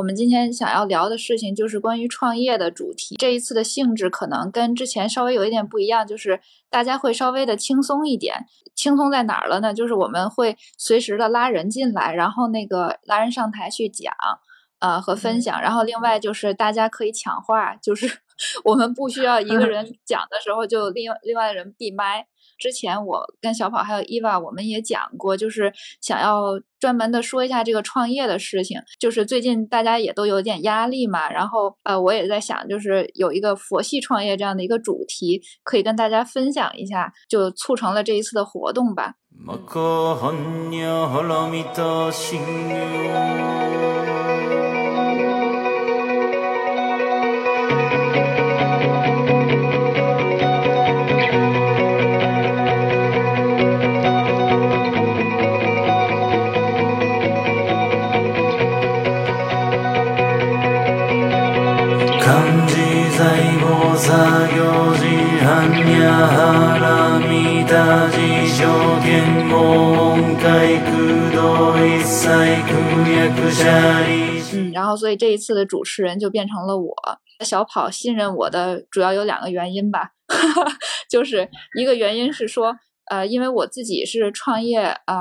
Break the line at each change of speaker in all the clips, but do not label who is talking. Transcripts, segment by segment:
我们今天想要聊的事情就是关于创业的主题。这一次的性质可能跟之前稍微有一点不一样，就是大家会稍微的轻松一点。轻松在哪儿了呢？就是我们会随时的拉人进来，然后那个拉人上台去讲，呃和分享。然后另外就是大家可以抢话，就是 我们不需要一个人讲的时候就另另外的人闭麦。之前我跟小跑还有伊娃，我们也讲过，就是想要专门的说一下这个创业的事情。就是最近大家也都有点压力嘛，然后呃，我也在想，就是有一个佛系创业这样的一个主题，可以跟大家分享一下，就促成了这一次的活动吧。嗯然后所以这一次的主持人就变成了我。小跑信任我的主要有两个原因吧，就是一个原因是说，呃，因为我自己是创业啊，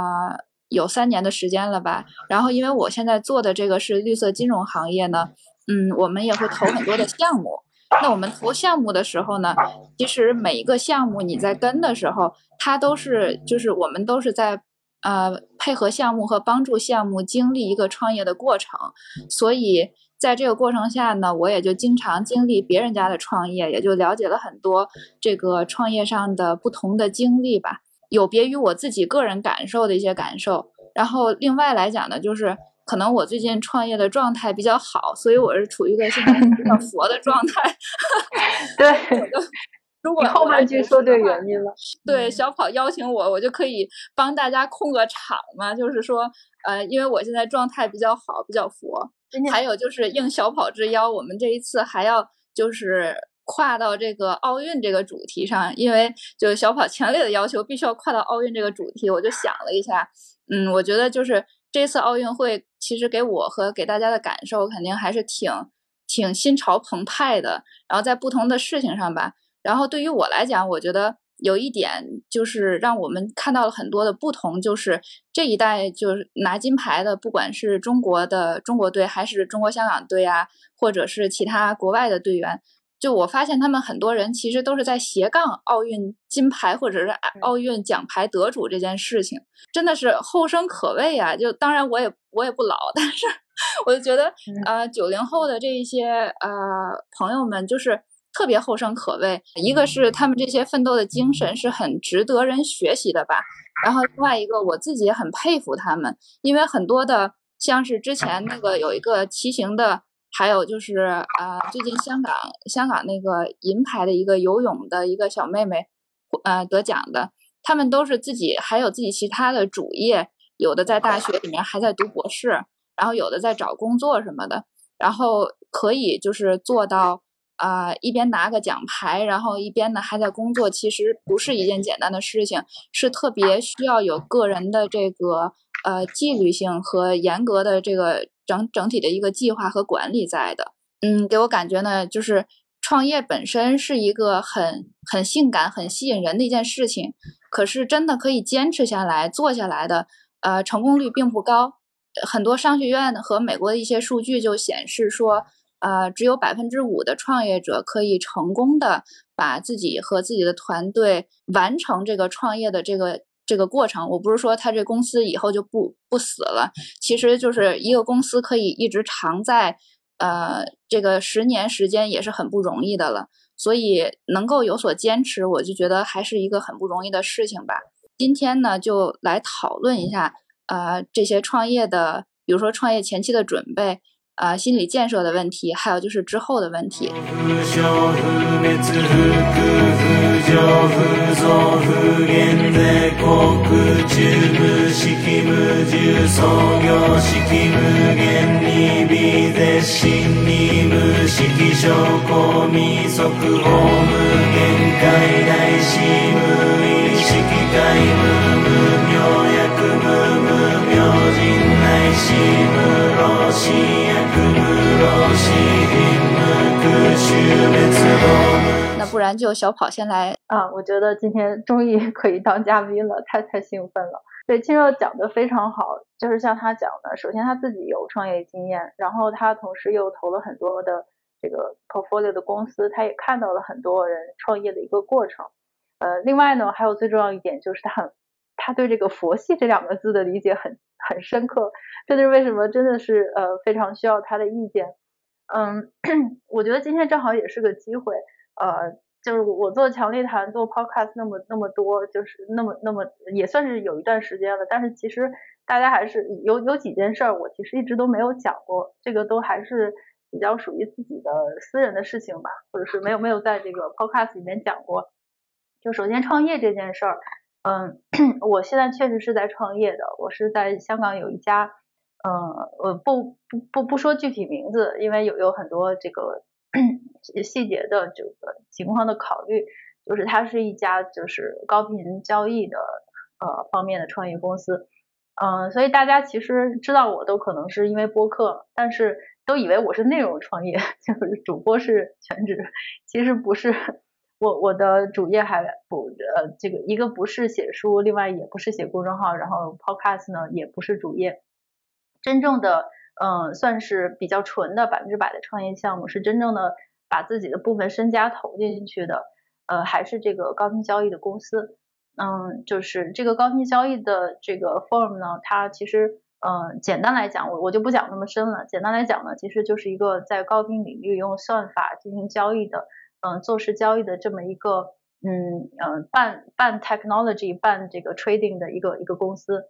有三年的时间了吧。然后因为我现在做的这个是绿色金融行业呢，嗯，我们也会投很多的项目。那我们投项目的时候呢，其实每一个项目你在跟的时候，它都是就是我们都是在呃配合项目和帮助项目经历一个创业的过程，所以在这个过程下呢，我也就经常经历别人家的创业，也就了解了很多这个创业上的不同的经历吧，有别于我自己个人感受的一些感受。然后另外来讲呢，就是。可能我最近创业的状态比较好，所以我是处于一个现在比较 佛的状态。
对，
如果
后半句说对原因了。
对，小跑邀请我，我就可以帮大家控个场嘛。就是说，呃，因为我现在状态比较好，比较佛。还有就是应小跑之邀，我们这一次还要就是跨到这个奥运这个主题上，因为就是小跑强烈的要求，必须要跨到奥运这个主题。我就想了一下，嗯，我觉得就是这次奥运会。其实给我和给大家的感受肯定还是挺挺心潮澎湃的。然后在不同的事情上吧，然后对于我来讲，我觉得有一点就是让我们看到了很多的不同，就是这一代就是拿金牌的，不管是中国的中国队还是中国香港队啊，或者是其他国外的队员。就我发现，他们很多人其实都是在斜杠奥运金牌或者是奥运奖牌得主这件事情，真的是后生可畏啊！就当然我也我也不老，但是我就觉得，呃，九零后的这一些呃朋友们就是特别后生可畏。一个是他们这些奋斗的精神是很值得人学习的吧，然后另外一个我自己也很佩服他们，因为很多的像是之前那个有一个骑行的。还有就是呃，最近香港香港那个银牌的一个游泳的一个小妹妹，呃，得奖的，他们都是自己还有自己其他的主业，有的在大学里面还在读博士，然后有的在找工作什么的，然后可以就是做到啊，一边拿个奖牌，然后一边呢还在工作，其实不是一件简单的事情，是特别需要有个人的这个呃纪律性和严格的这个。整整体的一个计划和管理在的，嗯，给我感觉呢，就是创业本身是一个很很性感、很吸引人的一件事情，可是真的可以坚持下来做下来的，呃，成功率并不高。很多商学院和美国的一些数据就显示说，呃，只有百分之五的创业者可以成功的把自己和自己的团队完成这个创业的这个。这个过程，我不是说他这公司以后就不不死了，其实就是一个公司可以一直长在，呃，这个十年时间也是很不容易的了。所以能够有所坚持，我就觉得还是一个很不容易的事情吧。今天呢，就来讨论一下，呃，这些创业的，比如说创业前期的准备。啊，心理建设的问题，还有就是之后的问题。
心那不
然就小跑先来
啊！我觉得今天终于可以当嘉宾了，太太兴奋了。对，青肉讲的非常好，就是像他讲的，首先他自己有创业经验，然后他同时又投了很多的这个 portfolio 的公司，他也看到了很多人创业的一个过程。呃，另外呢，还有最重要一点就是他很，他对这个佛系这两个字的理解很很深刻，这就是为什么真的是呃非常需要他的意见。嗯，我觉得今天正好也是个机会，呃。就是我做强力谈做 podcast 那么那么多，就是那么那么也算是有一段时间了。但是其实大家还是有有几件事儿，我其实一直都没有讲过，这个都还是比较属于自己的私人的事情吧，或者是没有没有在这个 podcast 里面讲过。就首先创业这件事儿，嗯，我现在确实是在创业的，我是在香港有一家，嗯，我不不不不说具体名字，因为有有很多这个。细节的这个情况的考虑，就是它是一家就是高频交易的呃方面的创业公司，嗯，所以大家其实知道我都可能是因为播客，但是都以为我是内容创业，就是主播是全职，其实不是，我我的主业还不呃这个一个不是写书，另外也不是写公众号，然后 podcast 呢也不是主业，真正的。嗯，算是比较纯的百分之百的创业项目，是真正的把自己的部分身家投进去的。呃，还是这个高频交易的公司。嗯，就是这个高频交易的这个 firm 呢，它其实，嗯，简单来讲，我我就不讲那么深了。简单来讲呢，其实就是一个在高频领域用算法进行交易的，嗯，做市交易的这么一个，嗯嗯，半半 technology 半这个 trading 的一个一个公司。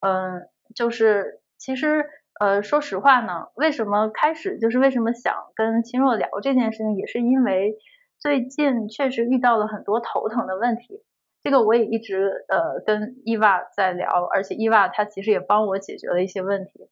嗯，就是其实。呃，说实话呢，为什么开始就是为什么想跟秦若聊这件事情，也是因为最近确实遇到了很多头疼的问题。这个我也一直呃跟伊娃在聊，而且伊娃她其实也帮我解决了一些问题。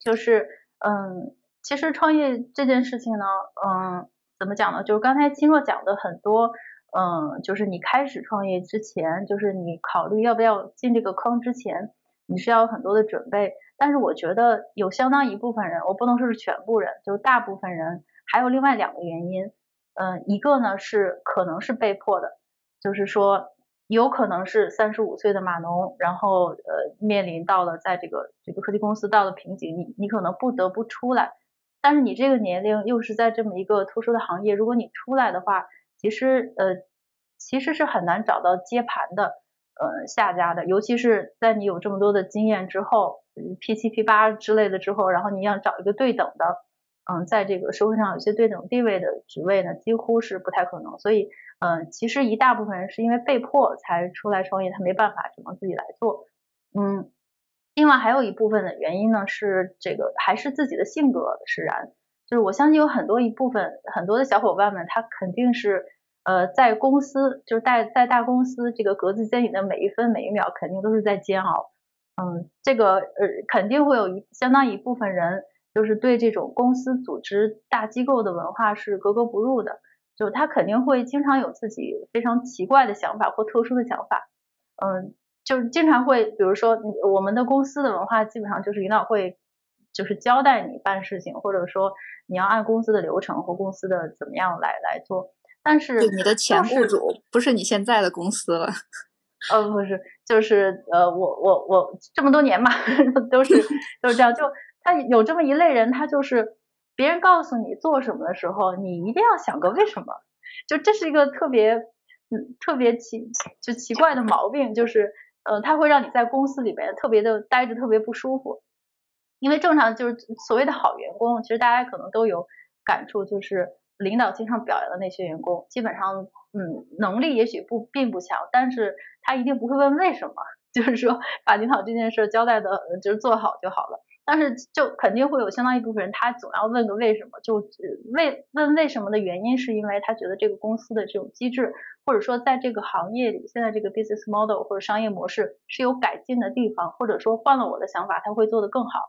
就是嗯，其实创业这件事情呢，嗯，怎么讲呢？就是刚才青若讲的很多，嗯，就是你开始创业之前，就是你考虑要不要进这个坑之前，你是要有很多的准备。但是我觉得有相当一部分人，我不能说是全部人，就是大部分人，还有另外两个原因，嗯，一个呢是可能是被迫的，就是说有可能是三十五岁的码农，然后呃面临到了在这个这个科技公司到了瓶颈，你你可能不得不出来，但是你这个年龄又是在这么一个特殊的行业，如果你出来的话，其实呃其实是很难找到接盘的呃下家的，尤其是在你有这么多的经验之后。P 七 P 八之类的之后，然后你要找一个对等的，嗯，在这个社会上有些对等地位的职位呢，几乎是不太可能。所以，嗯，其实一大部分人是因为被迫才出来创业，他没办法，只能自己来做。嗯，另外还有一部分的原因呢，是这个还是自己的性格使然。就是我相信有很多一部分很多的小伙伴们，他肯定是呃在公司，就是在在大公司这个格子间里的每一分每一秒，肯定都是在煎熬。嗯，这个呃肯定会有一相当一部分人，就是对这种公司组织大机构的文化是格格不入的，就是他肯定会经常有自己非常奇怪的想法或特殊的想法，嗯，就是经常会，比如说你我们的公司的文化基本上就是领导会就是交代你办事情，或者说你要按公司的流程或公司的怎么样来来做，但是
你的前雇主不是你现在的公司了。
呃，不是，就是呃，我我我这么多年嘛，都是都是这样。就他有这么一类人，他就是别人告诉你做什么的时候，你一定要想个为什么。就这是一个特别嗯特别奇就奇怪的毛病，就是呃，他会让你在公司里面特别的待着特别不舒服。因为正常就是所谓的好员工，其实大家可能都有感触，就是领导经常表扬的那些员工，基本上。嗯，能力也许不并不强，但是他一定不会问为什么，就是说把领导这件事交代的，就是做好就好了。但是就肯定会有相当一部分人，他总要问个为什么，就为问为什么的原因，是因为他觉得这个公司的这种机制，或者说在这个行业里，现在这个 business model 或者商业模式是有改进的地方，或者说换了我的想法，他会做得更好。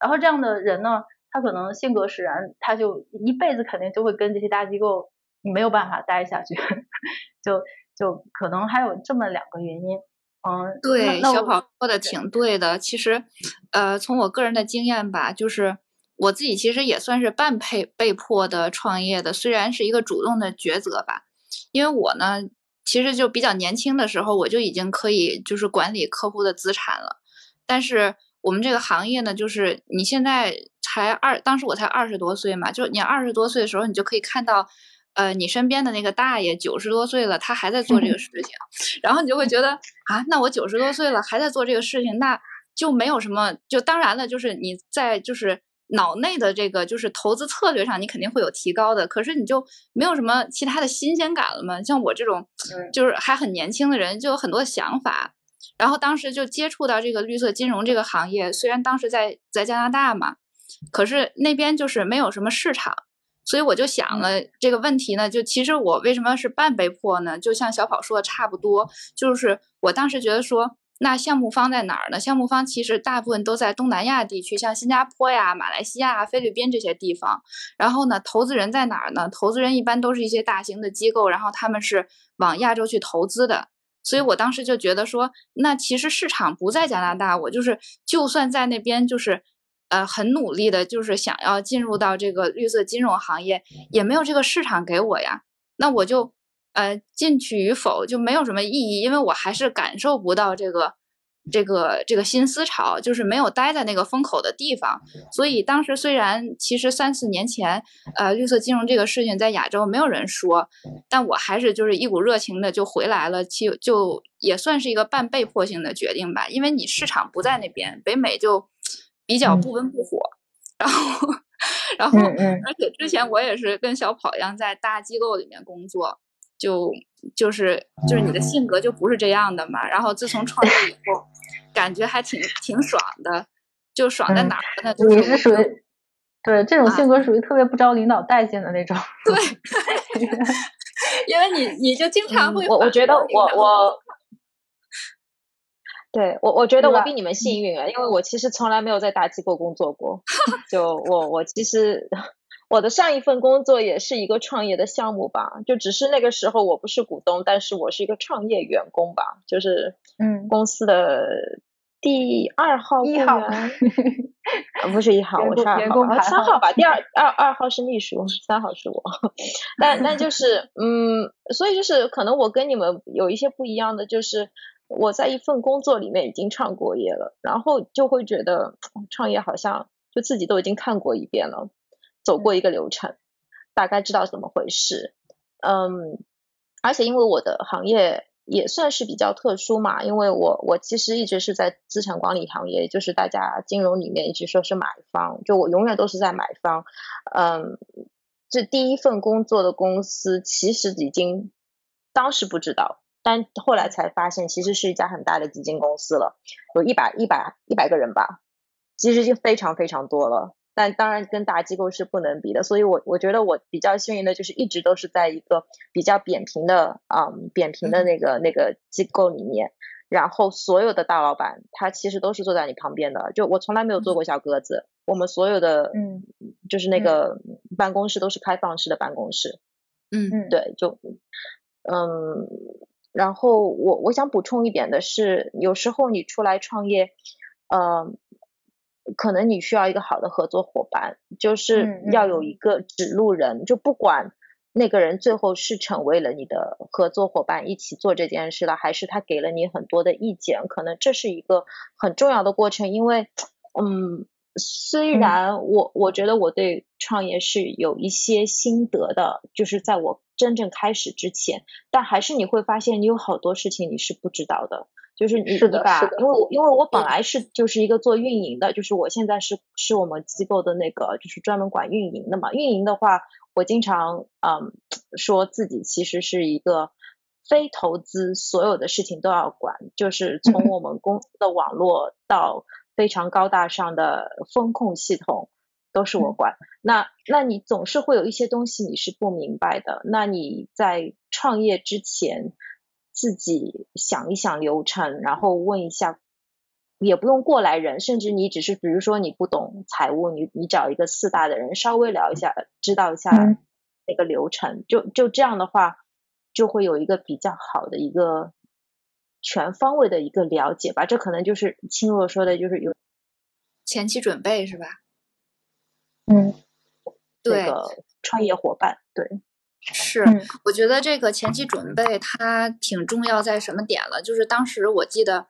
然后这样的人呢，他可能性格使然，他就一辈子肯定就会跟这些大机构。没有办法待下去，就就可能还有这么两个原因，嗯，
对，小跑说的挺对的。其实，呃，从我个人的经验吧，就是我自己其实也算是半被被迫的创业的，虽然是一个主动的抉择吧。因为我呢，其实就比较年轻的时候，我就已经可以就是管理客户的资产了。但是我们这个行业呢，就是你现在才二，当时我才二十多岁嘛，就你二十多岁的时候，你就可以看到，呃，你身边的那个大爷九十多岁了，他还在做这个事情，然后你就会觉得啊，那我九十多岁了还在做这个事情，那就没有什么，就当然了，就是你在就是。脑内的这个就是投资策略上，你肯定会有提高的，可是你就没有什么其他的新鲜感了吗？像我这种，就是还很年轻的人，就有很多想法。然后当时就接触到这个绿色金融这个行业，虽然当时在在加拿大嘛，可是那边就是没有什么市场，所以我就想了这个问题呢，就其实我为什么是半被迫呢？就像小跑说的差不多，就是我当时觉得说。那项目方在哪儿呢？项目方其实大部分都在东南亚地区，像新加坡呀、马来西亚、菲律宾这些地方。然后呢，投资人在哪儿呢？投资人一般都是一些大型的机构，然后他们是往亚洲去投资的。所以我当时就觉得说，那其实市场不在加拿大，我就是就算在那边，就是呃很努力的，就是想要进入到这个绿色金融行业，也没有这个市场给我呀。那我就。呃，进去与否就没有什么意义，因为我还是感受不到这个、这个、这个新思潮，就是没有待在那个风口的地方。所以当时虽然其实三四年前，呃，绿色金融这个事情在亚洲没有人说，但我还是就是一股热情的就回来了，其就也算是一个半被迫性的决定吧，因为你市场不在那边，北美就比较不温不火，然后，然后，而且之前我也是跟小跑一样在大机构里面工作。就就是就是你的性格就不是这样的嘛，然后自从创业以后，感觉还挺挺爽的，就爽在哪儿呢？
你是属于对这种性格属于特别不招领导待见的那种。
对，因为你你就经常会
我我觉得我我，对我我觉得我比你们幸运啊，因为我其实从来没有在大机构工作过，就我我其实。我的上一份工作也是一个创业的项目吧，就只是那个时候我不是股东，但是我是一个创业员工吧，就是嗯。公司的第二号
一号，
不是一号，我是二号，三号吧，第二二二号是秘书，三号是我，但但就是嗯，所以就是可能我跟你们有一些不一样的，就是我在一份工作里面已经创过业了，然后就会觉得创业好像就自己都已经看过一遍了。走过一个流程，大概知道怎么回事。嗯，而且因为我的行业也算是比较特殊嘛，因为我我其实一直是在资产管理行业，就是大家金融里面一直说是买方，就我永远都是在买方。嗯，这第一份工作的公司其实已经当时不知道，但后来才发现其实是一家很大的基金公司了，有一百一百一百个人吧，其实已经非常非常多了。但当然跟大机构是不能比的，所以我我觉得我比较幸运的就是一直都是在一个比较扁平的啊扁平的那个那个机构里面，然后所有的大老板他其实都是坐在你旁边的，就我从来没有做过小鸽子，我们所有的嗯就是那个办公室都是开放式的办公室，
嗯嗯。
对就嗯然后我我想补充一点的是，有时候你出来创业，嗯。可能你需要一个好的合作伙伴，就是要有一个指路人，就不管那个人最后是成为了你的合作伙伴，一起做这件事了，还是他给了你很多的意见，可能这是一个很重要的过程。因为，嗯，虽然我我觉得我对创业是有一些心得的，就是在我真正开始之前，但还是你会发现你有好多事情你是不知道的。就是你你把，因为因为我本来是就是一个做运营的，就是我现在是是我们机构的那个就是专门管运营的嘛。运营的话，我经常嗯说自己其实是一个非投资，所有的事情都要管，就是从我们公司的网络到非常高大上的风控系统都是我管。那那你总是会有一些东西你是不明白的，那你在创业之前。自己想一想流程，然后问一下，也不用过来人，甚至你只是比如说你不懂财务，你你找一个四大的人稍微聊一下，知道一下那个流程，就就这样的话，就会有一个比较好的一个全方位的一个了解吧。这可能就是青若说的，就是有
前期准备是吧？
嗯，
对，创业伙伴对。
是，我觉得这个前期准备它挺重要，在什么点了？就是当时我记得。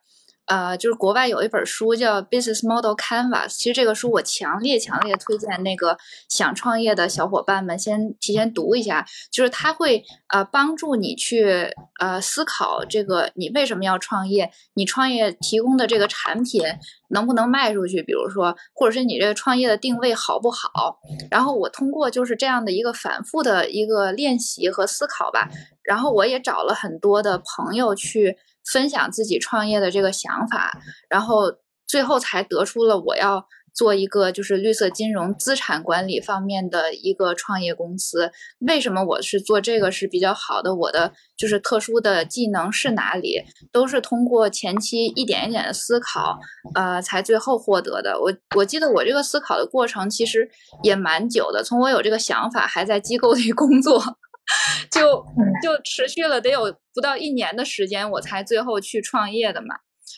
呃，就是国外有一本书叫《Business Model Canvas》，其实这个书我强烈强烈推荐那个想创业的小伙伴们先提前读一下，就是它会呃帮助你去呃思考这个你为什么要创业，你创业提供的这个产品能不能卖出去，比如说或者是你这个创业的定位好不好。然后我通过就是这样的一个反复的一个练习和思考吧，然后我也找了很多的朋友去。分享自己创业的这个想法，然后最后才得出了我要做一个就是绿色金融资产管理方面的一个创业公司。为什么我是做这个是比较好的？我的就是特殊的技能是哪里？都是通过前期一点一点的思考，呃，才最后获得的。我我记得我这个思考的过程其实也蛮久的，从我有这个想法还在机构里工作。就就持续了得有不到一年的时间，我才最后去创业的嘛。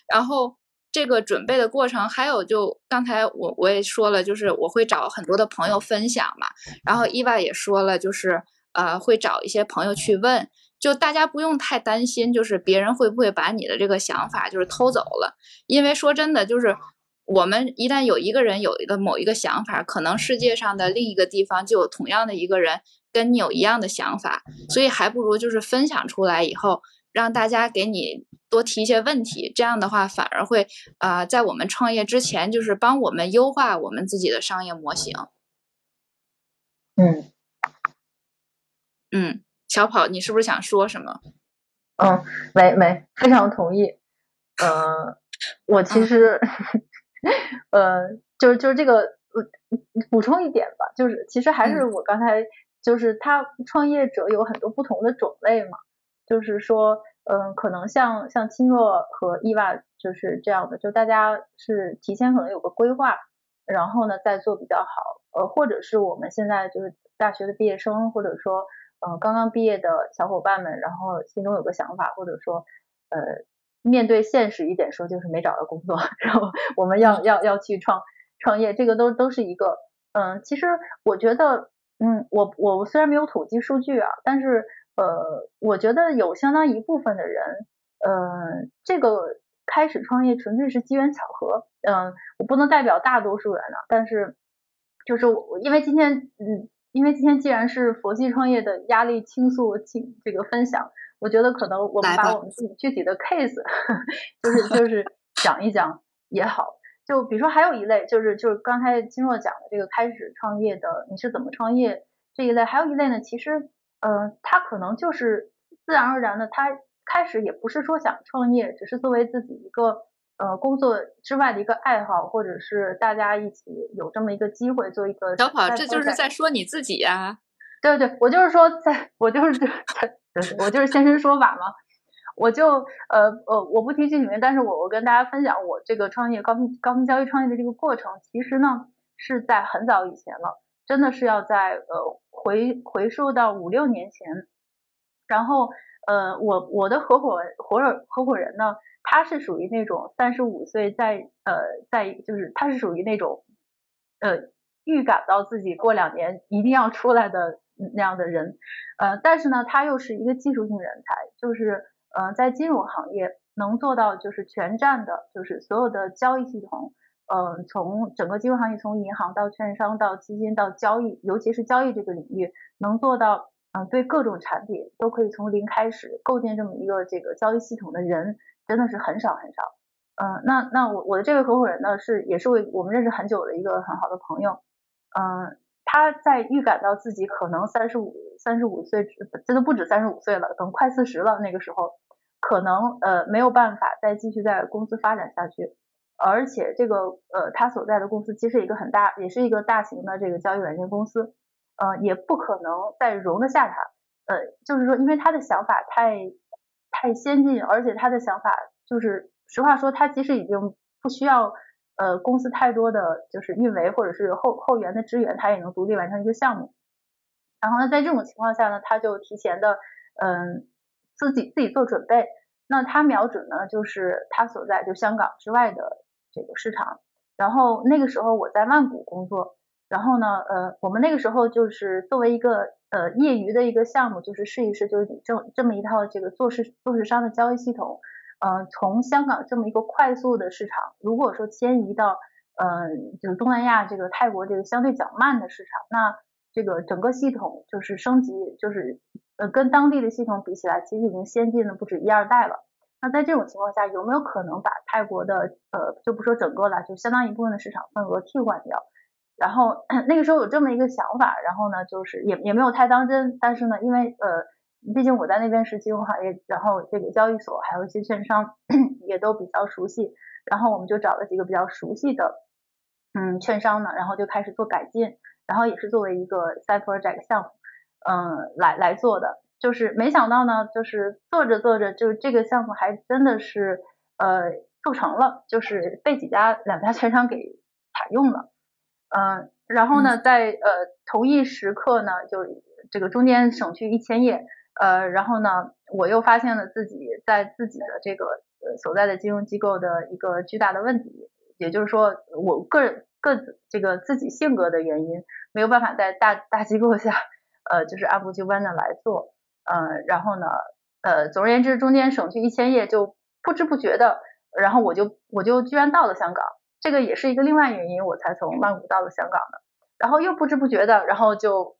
然后这个准备的过程，还有就刚才我我也说了，就是我会找很多的朋友分享嘛。然后伊娃也说了，就是呃会找一些朋友去问，就大家不用太担心，就是别人会不会把你的这个想法就是偷走了。因为说真的，就是我们一旦有一个人有一个某一个想法，可能世界上的另一个地方就有同样的一个人。跟你有一样的想法，所以还不如就是分享出来以后，让大家给你多提一些问题，这样的话反而会啊，在我们创业之前，就是帮我们优化我们自己的商业模型。
嗯
嗯，小跑，你是不是想说什么？
嗯，没没，非常同意。呃，我其实，呃，就是就是这个，补充一点吧，就是其实还是我刚才。就是他创业者有很多不同的种类嘛，就是说，嗯，可能像像青若和伊娃就是这样的，就大家是提前可能有个规划，然后呢再做比较好，呃，或者是我们现在就是大学的毕业生，或者说，呃，刚刚毕业的小伙伴们，然后心中有个想法，或者说，呃，面对现实一点说，就是没找到工作，然后我们要要要去创创业，这个都都是一个，嗯，其实我觉得。嗯，我我虽然没有统计数据啊，但是呃，我觉得有相当一部分的人，呃，这个开始创业纯粹是机缘巧合，嗯，我不能代表大多数人啊，但是就是我因为今天，嗯，因为今天既然是佛系创业的压力倾诉倾这个分享，我觉得可能我们把我们自己具体的 case，就是就是讲一讲也好。就比如说，还有一类就是就是刚才金若讲的这个开始创业的，你是怎么创业这一类，还有一类呢，其实，嗯，他可能就是自然而然的，他开始也不是说想创业，只是作为自己一个呃工作之外的一个爱好，或者是大家一起有这么一个机会做一个
小跑，这就是在说你自己呀？
对对，我就是说，在我就是 我就是现身说法嘛。我就呃呃，我不提具体名，但是我我跟大家分享我这个创业高频高频交易创业的这个过程，其实呢是在很早以前了，真的是要在呃回回溯到五六年前，然后呃我我的合伙合伙合伙人呢，他是属于那种三十五岁在呃在就是他是属于那种呃预感到自己过两年一定要出来的那样的人，呃但是呢他又是一个技术性人才，就是。呃，在金融行业能做到就是全站的，就是所有的交易系统，嗯，从整个金融行业，从银行到券商到基金到交易，尤其是交易这个领域，能做到，嗯，对各种产品都可以从零开始构建这么一个这个交易系统的人，真的是很少很少。嗯，那那我我的这位合伙人呢，是也是我我们认识很久的一个很好的朋友，嗯。他在预感到自己可能三十五三十五岁，真的不止三十五岁了，等快四十了，那个时候可能呃没有办法再继续在公司发展下去，而且这个呃他所在的公司其实一个很大，也是一个大型的这个交易软件公司，呃也不可能再容得下他，呃就是说因为他的想法太太先进，而且他的想法就是实话说，他其实已经不需要。呃，公司太多的就是运维或者是后后援的支援，他也能独立完成一个项目。然后呢，在这种情况下呢，他就提前的嗯自己自己做准备。那他瞄准呢，就是他所在就香港之外的这个市场。然后那个时候我在曼谷工作，然后呢，呃，我们那个时候就是作为一个呃业余的一个项目，就是试一试，就是你这这么一套这个做市做市商的交易系统，嗯，从香港这么一个快速的市场，如果说迁移到嗯就是东南亚这个泰国这个相对较慢的市场，那这个整个系统就是升级，就是呃跟当地的系统比起来，其实已经先进了不止一二代了。那在这种情况下，有没有可能把泰国的呃就不说整个了，就相当一部分的市场份额替换掉？然后 那个时候有这么一个想法，然后呢，就是也也没有太当真，但是呢，因为呃，毕竟我在那边是金融行业，然后这个交易所还有一些券商 也都比较熟悉，然后我们就找了几个比较熟悉的嗯券商呢，然后就开始做改进，然后也是作为一个 side project 项目，嗯来来做的，就是没想到呢，就是做着做着，就这个项目还真的是呃做成了，就是被几家两家券商给采用了。嗯，然后呢，在呃同一时刻呢，就这个中间省去一千页，呃，然后呢，我又发现了自己在自己的这个呃所在的金融机构的一个巨大的问题，也就是说，我个人个这个自己性格的原因，没有办法在大大机构下，呃，就是按部就班的来做，嗯，然后呢，呃，总而言之，中间省去一千页，就不知不觉的，然后我就我就居然到了香港。这个也是一个另外原因，我才从曼谷到了香港的，然后又不知不觉的，然后就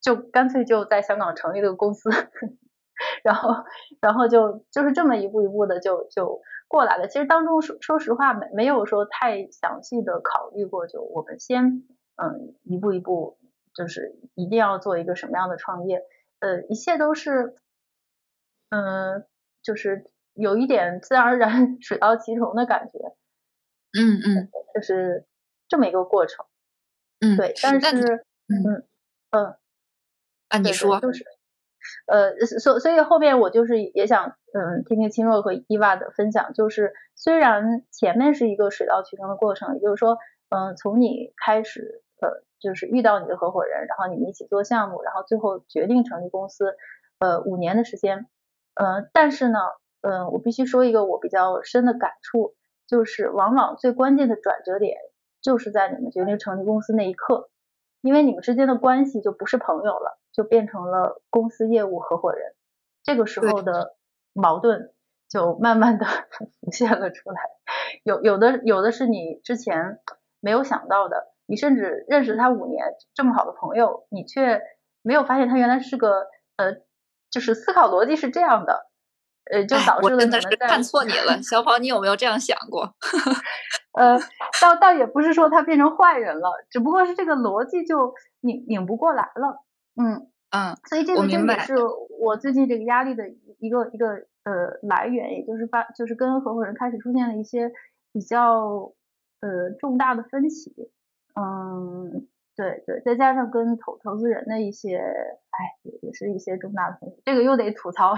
就干脆就在香港成立了个公司，然后然后就就是这么一步一步的就就过来了。其实当中说说实话没没有说太详细的考虑过，就我们先嗯一步一步就是一定要做一个什么样的创业，呃一切都是嗯就是有一点自然而然 水到渠成的感觉。
嗯嗯，
就是这么一个过程。
嗯，
对，但是嗯嗯
啊，你说
就是呃，所所以后面我就是也想嗯听听青若和伊娃的分享，就是虽然前面是一个水到渠成的过程，也就是说嗯从你开始呃就是遇到你的合伙人，然后你们一起做项目，然后最后决定成立公司，呃五年的时间，呃但是呢嗯我必须说一个我比较深的感触。就是往往最关键的转折点，就是在你们决定成立公司那一刻，因为你们之间的关系就不是朋友了，就变成了公司业务合伙人。这个时候的矛盾就慢慢的 浮现了出来。有有的有的是你之前没有想到的，你甚至认识他五年这么好的朋友，你却没有发现他原来是个呃，就是思考逻辑是这样的。呃，就导致了
真的是看错你了，小跑，你有没有这样想过？
呃，倒倒也不是说他变成坏人了，只不过是这个逻辑就拧拧不过来了。嗯
嗯，
所以这个这也是我最近这个压力的一个一个呃来源，也就是发就是跟合伙人开始出现了一些比较呃重大的分歧。嗯。对对，再加上跟投投资人的一些，哎，也也是一些重大的分歧，这个又得吐槽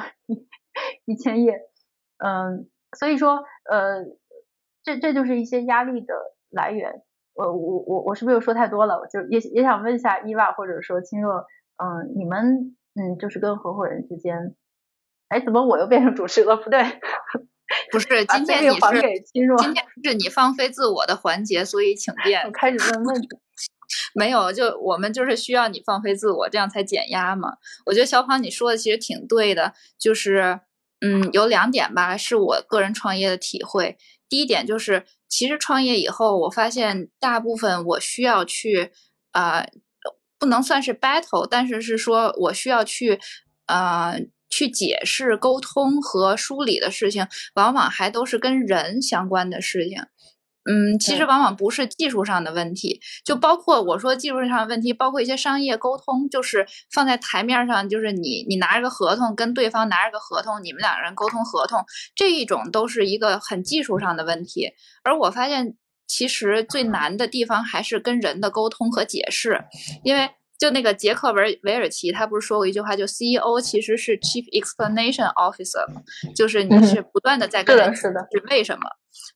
一千页，嗯，所以说，呃，这这就是一些压力的来源。我我我我是不是又说太多了？就也也想问一下伊娃或者说青若，嗯，你们嗯，就是跟合伙人之间，哎，怎么我又变成主持了？不对，
不是，今天你是今天是你放飞自我的环节，所以请便。
我开始问问题。
没有，就我们就是需要你放飞自我，这样才减压嘛。我觉得小跑你说的其实挺对的，就是嗯，有两点吧，是我个人创业的体会。第一点就是，其实创业以后，我发现大部分我需要去啊，不能算是 battle，但是是说我需要去呃去解释、沟通和梳理的事情，往往还都是跟人相关的事情。嗯，其实往往不是技术上的问题，就包括我说技术上的问题，包括一些商业沟通，就是放在台面上，就是你你拿着个合同跟对方拿着个合同，你们两个人沟通合同，这一种都是一个很技术上的问题。而我发现，其实最难的地方还是跟人的沟通和解释，因为就那个杰克维维尔奇，他不是说过一句话，就 CEO 其实是 Chief Explanation Officer，就是你是不断的在跟人
是的，
是为什么。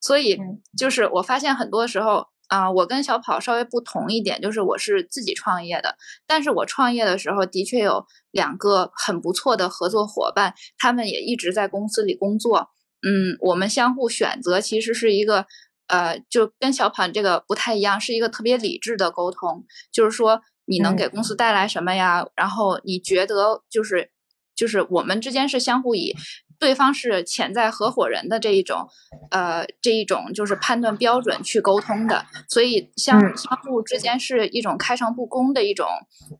所以就是我发现很多时候啊，我跟小跑稍微不同一点，就是我是自己创业的，但是我创业的时候的确有两个很不错的合作伙伴，他们也一直在公司里工作。嗯，我们相互选择，其实是一个呃，就跟小跑这个不太一样，是一个特别理智的沟通，就是说你能给公司带来什么呀？然后你觉得就是就是我们之间是相互以。对方是潜在合伙人的这一种，呃，这一种就是判断标准去沟通的，所以相相互之间是一种开诚布公的一种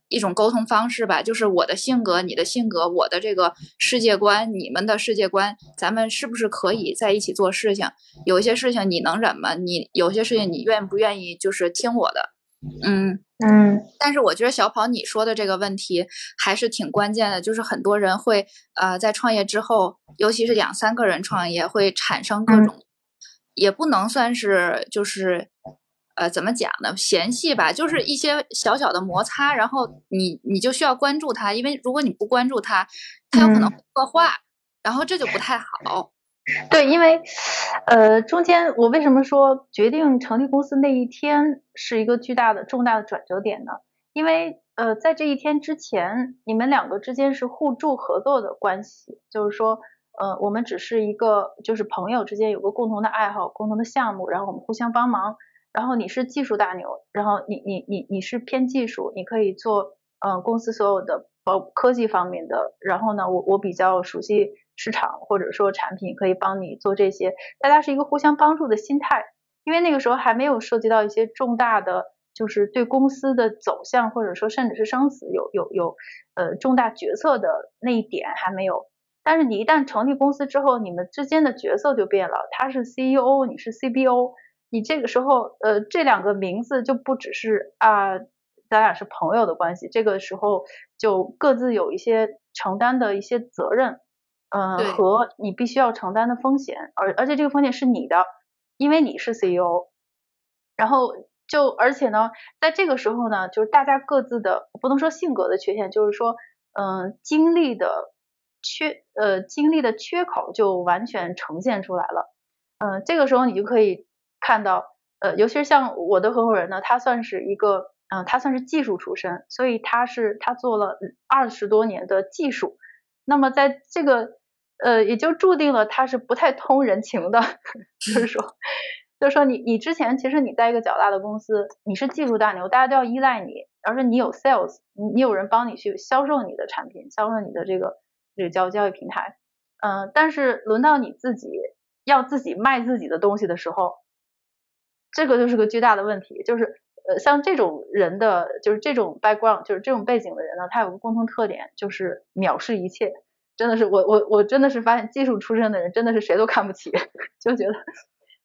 一种沟通方式吧。就是我的性格，你的性格，我的这个世界观，你们的世界观，咱们是不是可以在一起做事情？有一些事情你能忍吗？你有些事情你愿不愿意就是听我的？嗯。
嗯，
但是我觉得小跑你说的这个问题还是挺关键的，就是很多人会呃在创业之后，尤其是两三个人创业，会产生各种，也不能算是就是呃怎么讲呢，嫌隙吧，就是一些小小的摩擦，然后你你就需要关注它，因为如果你不关注它，它有可能恶化，然后这就不太好。
对，因为，呃，中间我为什么说决定成立公司那一天是一个巨大的、重大的转折点呢？因为，呃，在这一天之前，你们两个之间是互助合作的关系，就是说，呃，我们只是一个就是朋友之间有个共同的爱好、共同的项目，然后我们互相帮忙。然后你是技术大牛，然后你你你你是偏技术，你可以做，呃，公司所有的包科技方面的。然后呢，我我比较熟悉。市场或者说产品可以帮你做这些，大家是一个互相帮助的心态，因为那个时候还没有涉及到一些重大的，就是对公司的走向或者说甚至是生死有有有呃重大决策的那一点还没有。但是你一旦成立公司之后，你们之间的角色就变了，他是 CEO，你是 CBO，你这个时候呃这两个名字就不只是啊咱俩是朋友的关系，这个时候就各自有一些承担的一些责任。嗯，和你必须要承担的风险，而而且这个风险是你的，因为你是 CEO，然后就而且呢，在这个时候呢，就是大家各自的不能说性格的缺陷，就是说，嗯，经历的缺呃经历的缺口就完全呈现出来了，嗯，这个时候你就可以看到，呃，尤其是像我的合伙人呢，他算是一个，嗯，他算是技术出身，所以他是他做了二十多年的技术。那么在这个呃，也就注定了他是不太通人情的，就是说，就是说你你之前其实你在一个较大的公司，你是技术大牛，大家都要依赖你，而是你有 sales，你你有人帮你去销售你的产品，销售你的这个这个交交易平台，嗯，但是轮到你自己要自己卖自己的东西的时候，这个就是个巨大的问题，就是呃，像这种人的就是这种 background，就是这种背景的人呢，他有个共同特点，就是藐视一切。真的是我我我真的是发现技术出身的人真的是谁都看不起，就觉得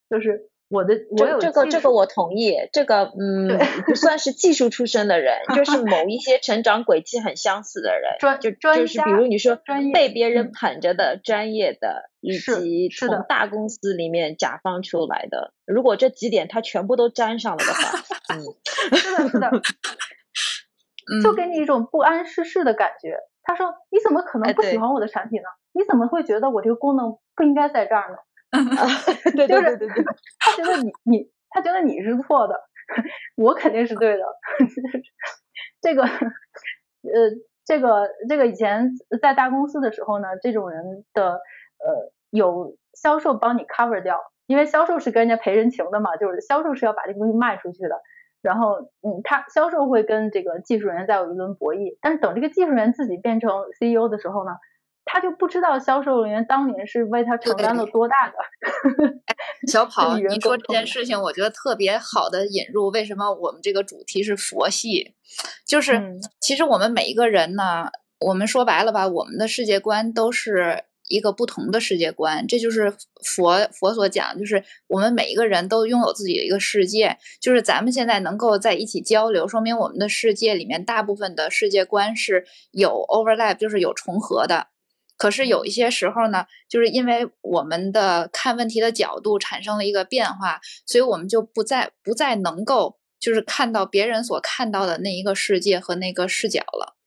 就是我的我有
这个这个我同意，这个 嗯不算是技术出身的人，就是某一些成长轨迹很相似的人，
专
就就是比如你说被别人捧着的专业的，以及从大公司里面甲方出来的，如果这几点他全部都沾上了的话，
嗯，是的，是的，就给你一种不谙世事的感觉。他说：“你怎么可能不喜欢我的产品呢？你怎么会觉得我这个功能不应该在这儿呢？”
对对对对对，
他觉得你你他觉得你是错的，我肯定是对的。这个呃，这个这个以前在大公司的时候呢，这种人的呃有销售帮你 cover 掉，因为销售是跟人家赔人情的嘛，就是销售是要把这个东西卖出去的。然后，嗯，他销售会跟这个技术人员再有一轮博弈，但是等这个技术人员自己变成 CEO 的时候呢，他就不知道销售人员当年是为他承担了多大的。
小 跑，你说这件事情，我觉得特别好的引入。为什么我们这个主题是佛系？就是其实我们每一个人呢，我们说白了吧，我们的世界观都是。一个不同的世界观，这就是佛佛所讲，就是我们每一个人都拥有自己的一个世界，就是咱们现在能够在一起交流，说明我们的世界里面大部分的世界观是有 overlap，就是有重合的。可是有一些时候呢，就是因为我们的看问题的角度产生了一个变化，所以我们就不再不再能够就是看到别人所看到的那一个世界和那个视角了。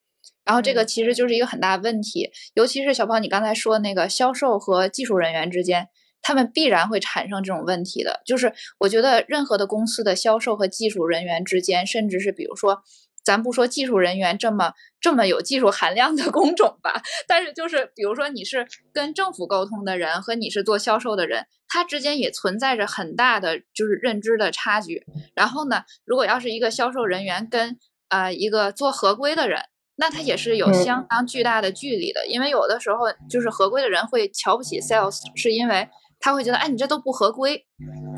然后这个其实就是一个很大问题，尤其是小胖，你刚才说那个销售和技术人员之间，他们必然会产生这种问题的。就是我觉得任何的公司的销售和技术人员之间，甚至是比如说咱不说技术人员这么这么有技术含量的 工种吧，但是就是比如说你是跟政府沟通的人和你是做销售的人，他之间也存在着很大的就是认知的差距。然后呢，如果要是一个销售人员跟呃一个做合规的人，那他也是有相当巨大的距离的，因为有的时候就是合规的人会瞧不起 sales，是因为他会觉得哎你这都不合规。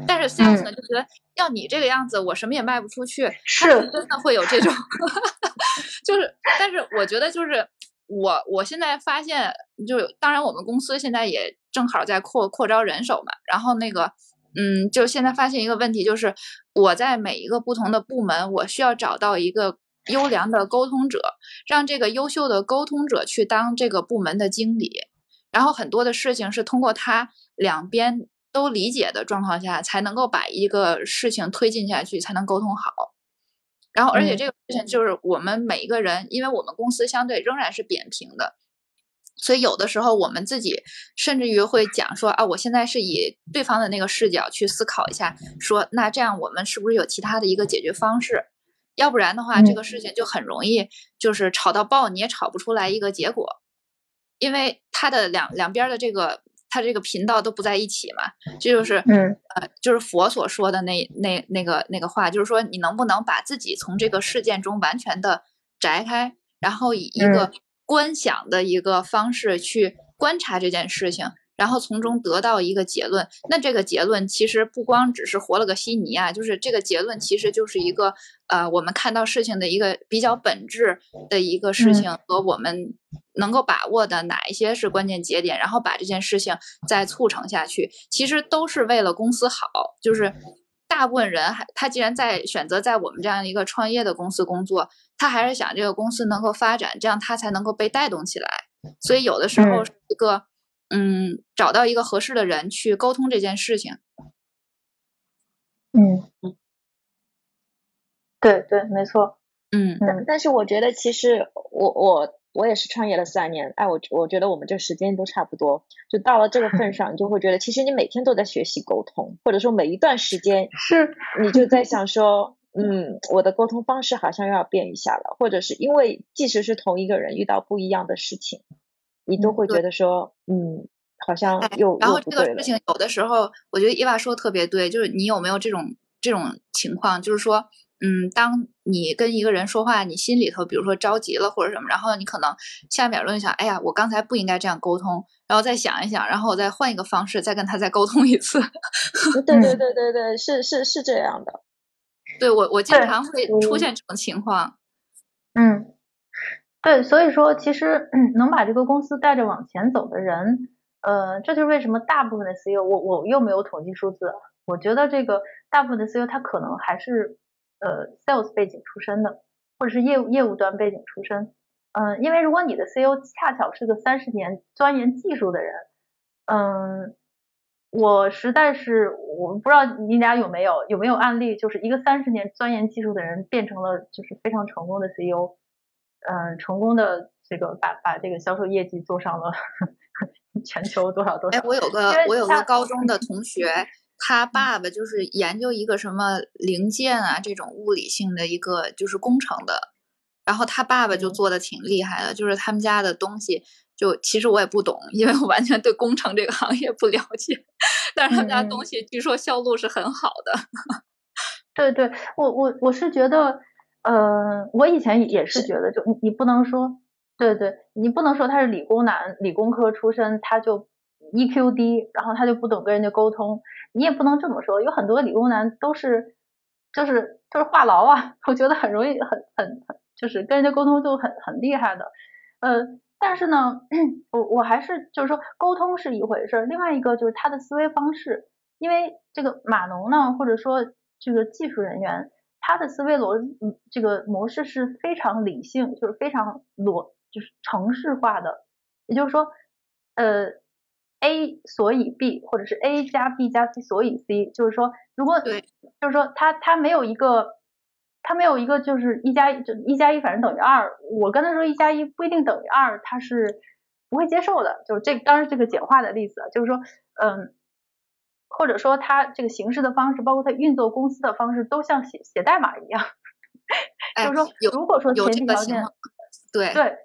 但是 sales 呢就觉得要你这个样子，我什么也卖不出去，
是
真的会有这种，就是，但是我觉得就是我我现在发现，就当然我们公司现在也正好在扩扩招人手嘛，然后那个，嗯，就现在发现一个问题，就是我在每一个不同的部门，我需要找到一个优良的沟通者，让这个优秀的沟通者去当这个部门的经理，然后很多的事情是通过他两边。都理解的状况下，才能够把一个事情推进下去，才能沟通好。然后，而且这个事情就是我们每一个人，因为我们公司相对仍然是扁平的，所以有的时候我们自己甚至于会讲说啊，我现在是以对方的那个视角去思考一下，说那这样我们是不是有其他的一个解决方式？要不然的话，这个事情就很容易就是吵到爆，你也吵不出来一个结果，因为它的两两边的这个。他这个频道都不在一起嘛，这就是，
嗯，
呃，就是佛所说的那那那个那个话，就是说你能不能把自己从这个事件中完全的摘开，然后以一个观想的一个方式去观察这件事情。然后从中得到一个结论，那这个结论其实不光只是活了个稀泥啊，就是这个结论其实就是一个呃，我们看到事情的一个比较本质的一个事情和我们能够把握的哪一些是关键节点，然后把这件事情再促成下去，其实都是为了公司好。就是大部分人还他既然在选择在我们这样一个创业的公司工作，他还是想这个公司能够发展，这样他才能够被带动起来。所以有的时候是一个。嗯，找到一个合适的人去沟通这件事情。
嗯嗯，对对，没错。
嗯
嗯，但是我觉得其实我我我也是创业了三年，哎，我我觉得我们这时间都差不多，就到了这个份上，你就会觉得其实你每天都在学习沟通，或者说每一段时间
是
你就在想说，嗯，我的沟通方式好像又要变一下了，或者是因为即使是同一个人遇到不一样的事情。你都会觉得说，嗯，好像又
然后这个事情有的时候，我觉得伊娃说的特别对，就是你有没有这种这种情况，就是说，嗯，当你跟一个人说话，你心里头比如说着急了或者什么，然后你可能下一秒钟想，哎呀，我刚才不应该这样沟通，然后再想一想，然后我再换一个方式再跟他再沟通一次。
对对对对对，是是是这样的。
对我我经常会出现这种情况。
嗯。对，所以说其实 能把这个公司带着往前走的人，呃，这就是为什么大部分的 CEO，我我又没有统计数字，我觉得这个大部分的 CEO 他可能还是呃 sales 背景出身的，或者是业务业务端背景出身，嗯，因为如果你的 CEO 恰巧是个三十年钻研技术的人，嗯，我实在是我不知道你俩有没有有没有案例，就是一个三十年钻研技术的人变成了就是非常成功的 CEO。嗯，成功的这个把把这个销售业绩做上了 全球多少多少？
哎，我有个我有个高中的同学，他爸爸就是研究一个什么零件啊这种物理性的一个就是工程的，然后他爸爸就做的挺厉害的，就是他们家的东西就其实我也不懂，因为我完全对工程这个行业不了解，但是他们家东西据说销路是很好的。
对对，我我我是觉得。呃，我以前也是觉得，就你你不能说，对对，你不能说他是理工男，理工科出身，他就 EQ 低，然后他就不懂跟人家沟通。你也不能这么说，有很多理工男都是，就是就是话痨啊，我觉得很容易，很很很，就是跟人家沟通就很很厉害的。呃，但是呢，我我还是就是说，沟通是一回事，另外一个就是他的思维方式，因为这个码农呢，或者说这个技术人员。他的思维逻嗯，这个模式是非常理性，就是非常逻，就是程式化的。也就是说，呃，A 所以 B，或者是 A 加 B 加 C 所以 C，就是说，如果
对，
就是说他他没有一个，他没有一个就是一加一就一加一反正等于二，我跟他说一加一不一定等于二，他是不会接受的。就是这当然这个简化的例子，就是说，嗯。或者说它这个形式的方式，包括它运作公司的方式，都像写写代码一样，就是说，如果说前提条件，
对
对，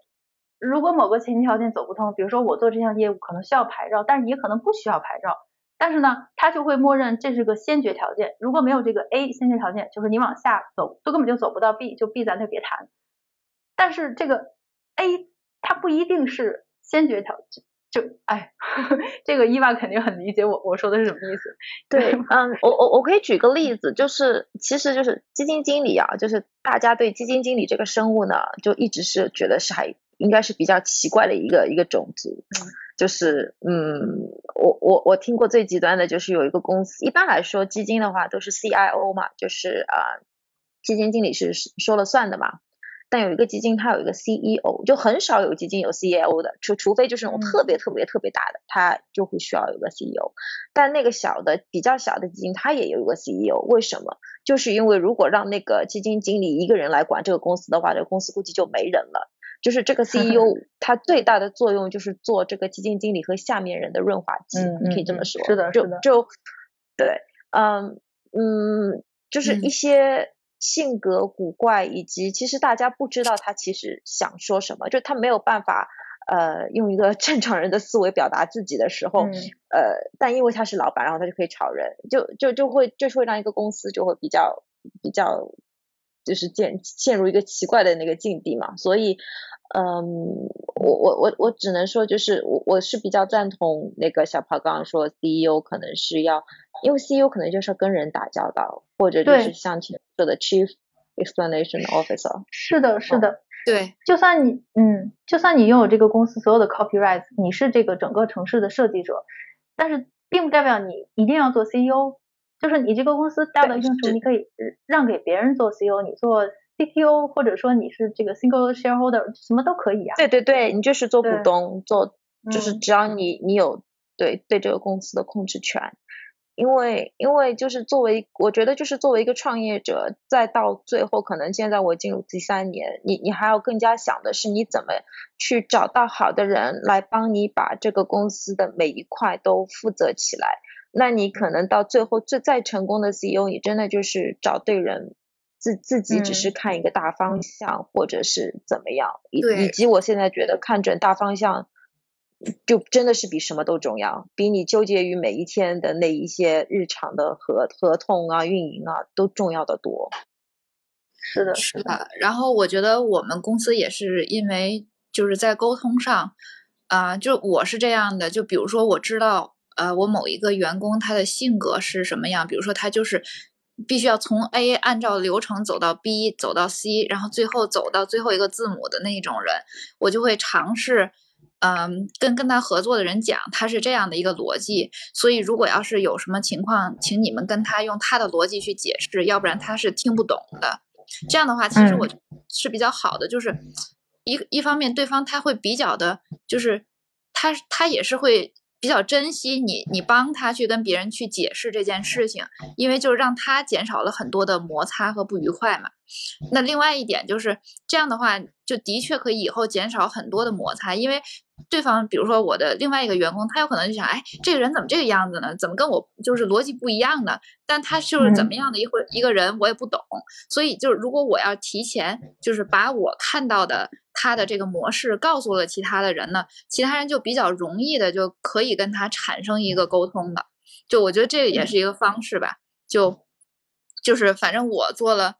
如果某个前提条件走不通，比如说我做这项业务可能需要牌照，但是也可能不需要牌照，但是呢，他就会默认这是个先决条件。如果没有这个 A 先决条件，就是你往下走都根本就走不到 B，就 B 咱就别谈。但是这个 A 它不一定是先决条件。就哎，这个伊娃肯定很理解我我说的是什么意思。
对，嗯，我我我可以举个例子，就是其实就是基金经理啊，就是大家对基金经理这个生物呢，就一直是觉得是还应该是比较奇怪的一个一个种族。就是嗯，我我我听过最极端的就是有一个公司，一般来说基金的话都是 CIO 嘛，就是啊，基金经理是说了算的嘛。但有一个基金，它有一个 CEO，就很少有基金有 CEO 的，除除非就是那种特别特别特别大的，它就会需要有个 CEO。但那个小的、比较小的基金，它也有一个 CEO。为什么？就是因为如果让那个基金经理一个人来管这个公司的话，这个公司估计就没人了。就是这个 CEO，他最大的作用就是做这个基金经理和下面人的润滑剂，你可以这么说。
是的，
是的。就对，嗯嗯，就是一些。性格古怪，以及其实大家不知道他其实想说什么，就他没有办法呃用一个 正常人的思维表达自己的时候，呃，但因为他是老板，然后他就可以炒人，就就就会就是会让一个公司就会比较比较就是陷陷入一个奇怪的那个境地嘛，所以嗯，我我我我只能说就是我我是比较赞同那个小跑刚刚说 CEO 可能是要。因为 CEO 可能就是要跟人打交道，或者就是像前说的 Chief Explanation Officer。
是的，是的，
对。
就算你，嗯，就算你拥有这个公司所有的 copyright，你是这个整个城市的设计者，但是并不代表你一定要做 CEO。就是你这个公司大到一定程度，你可以让给别人做 CEO，你做 CTO，或者说你是这个 single shareholder，什么都可以啊。
对对对，你就是做股东，做就是只要你你有对对这个公司的控制权。因为，因为就是作为，我觉得就是作为一个创业者，再到最后，可能现在我进入第三年，你你还要更加想的是，你怎么去找到好的人来帮你把这个公司的每一块都负责起来。那你可能到最后最再成功的 CEO，你真的就是找对人，自自己只是看一个大方向，或者是怎么样，以以及我现在觉得看准大方向。就真的是比什么都重要，比你纠结于每一天的那一些日常的合合同啊、运营啊都重要的多。
是的，
是的。然后我觉得我们公司也是因为就是在沟通上啊，就我是这样的，就比如说我知道呃，我某一个员工他的性格是什么样，比如说他就是必须要从 A 按照流程走到 B，走到 C，然后最后走到最后一个字母的那种人，我就会尝试。嗯，跟跟他合作的人讲，他是这样的一个逻辑，所以如果要是有什么情况，请你们跟他用他的逻辑去解释，要不然他是听不懂的。这样的话，其实我是比较好的，就是一一方面，对方他会比较的，就是他他也是会。比较珍惜你，你帮他去跟别人去解释这件事情，因为就是让他减少了很多的摩擦和不愉快嘛。那另外一点就是这样的话，就的确可以以后减少很多的摩擦，因为对方，比如说我的另外一个员工，他有可能就想，哎，这个人怎么这个样子呢？怎么跟我就是逻辑不一样呢？但他就是怎么样的一会一个人，我也不懂。所以就是如果我要提前就是把我看到的。他的这个模式告诉了其他的人呢，其他人就比较容易的就可以跟他产生一个沟通的，就我觉得这也是一个方式吧。就就是反正我做了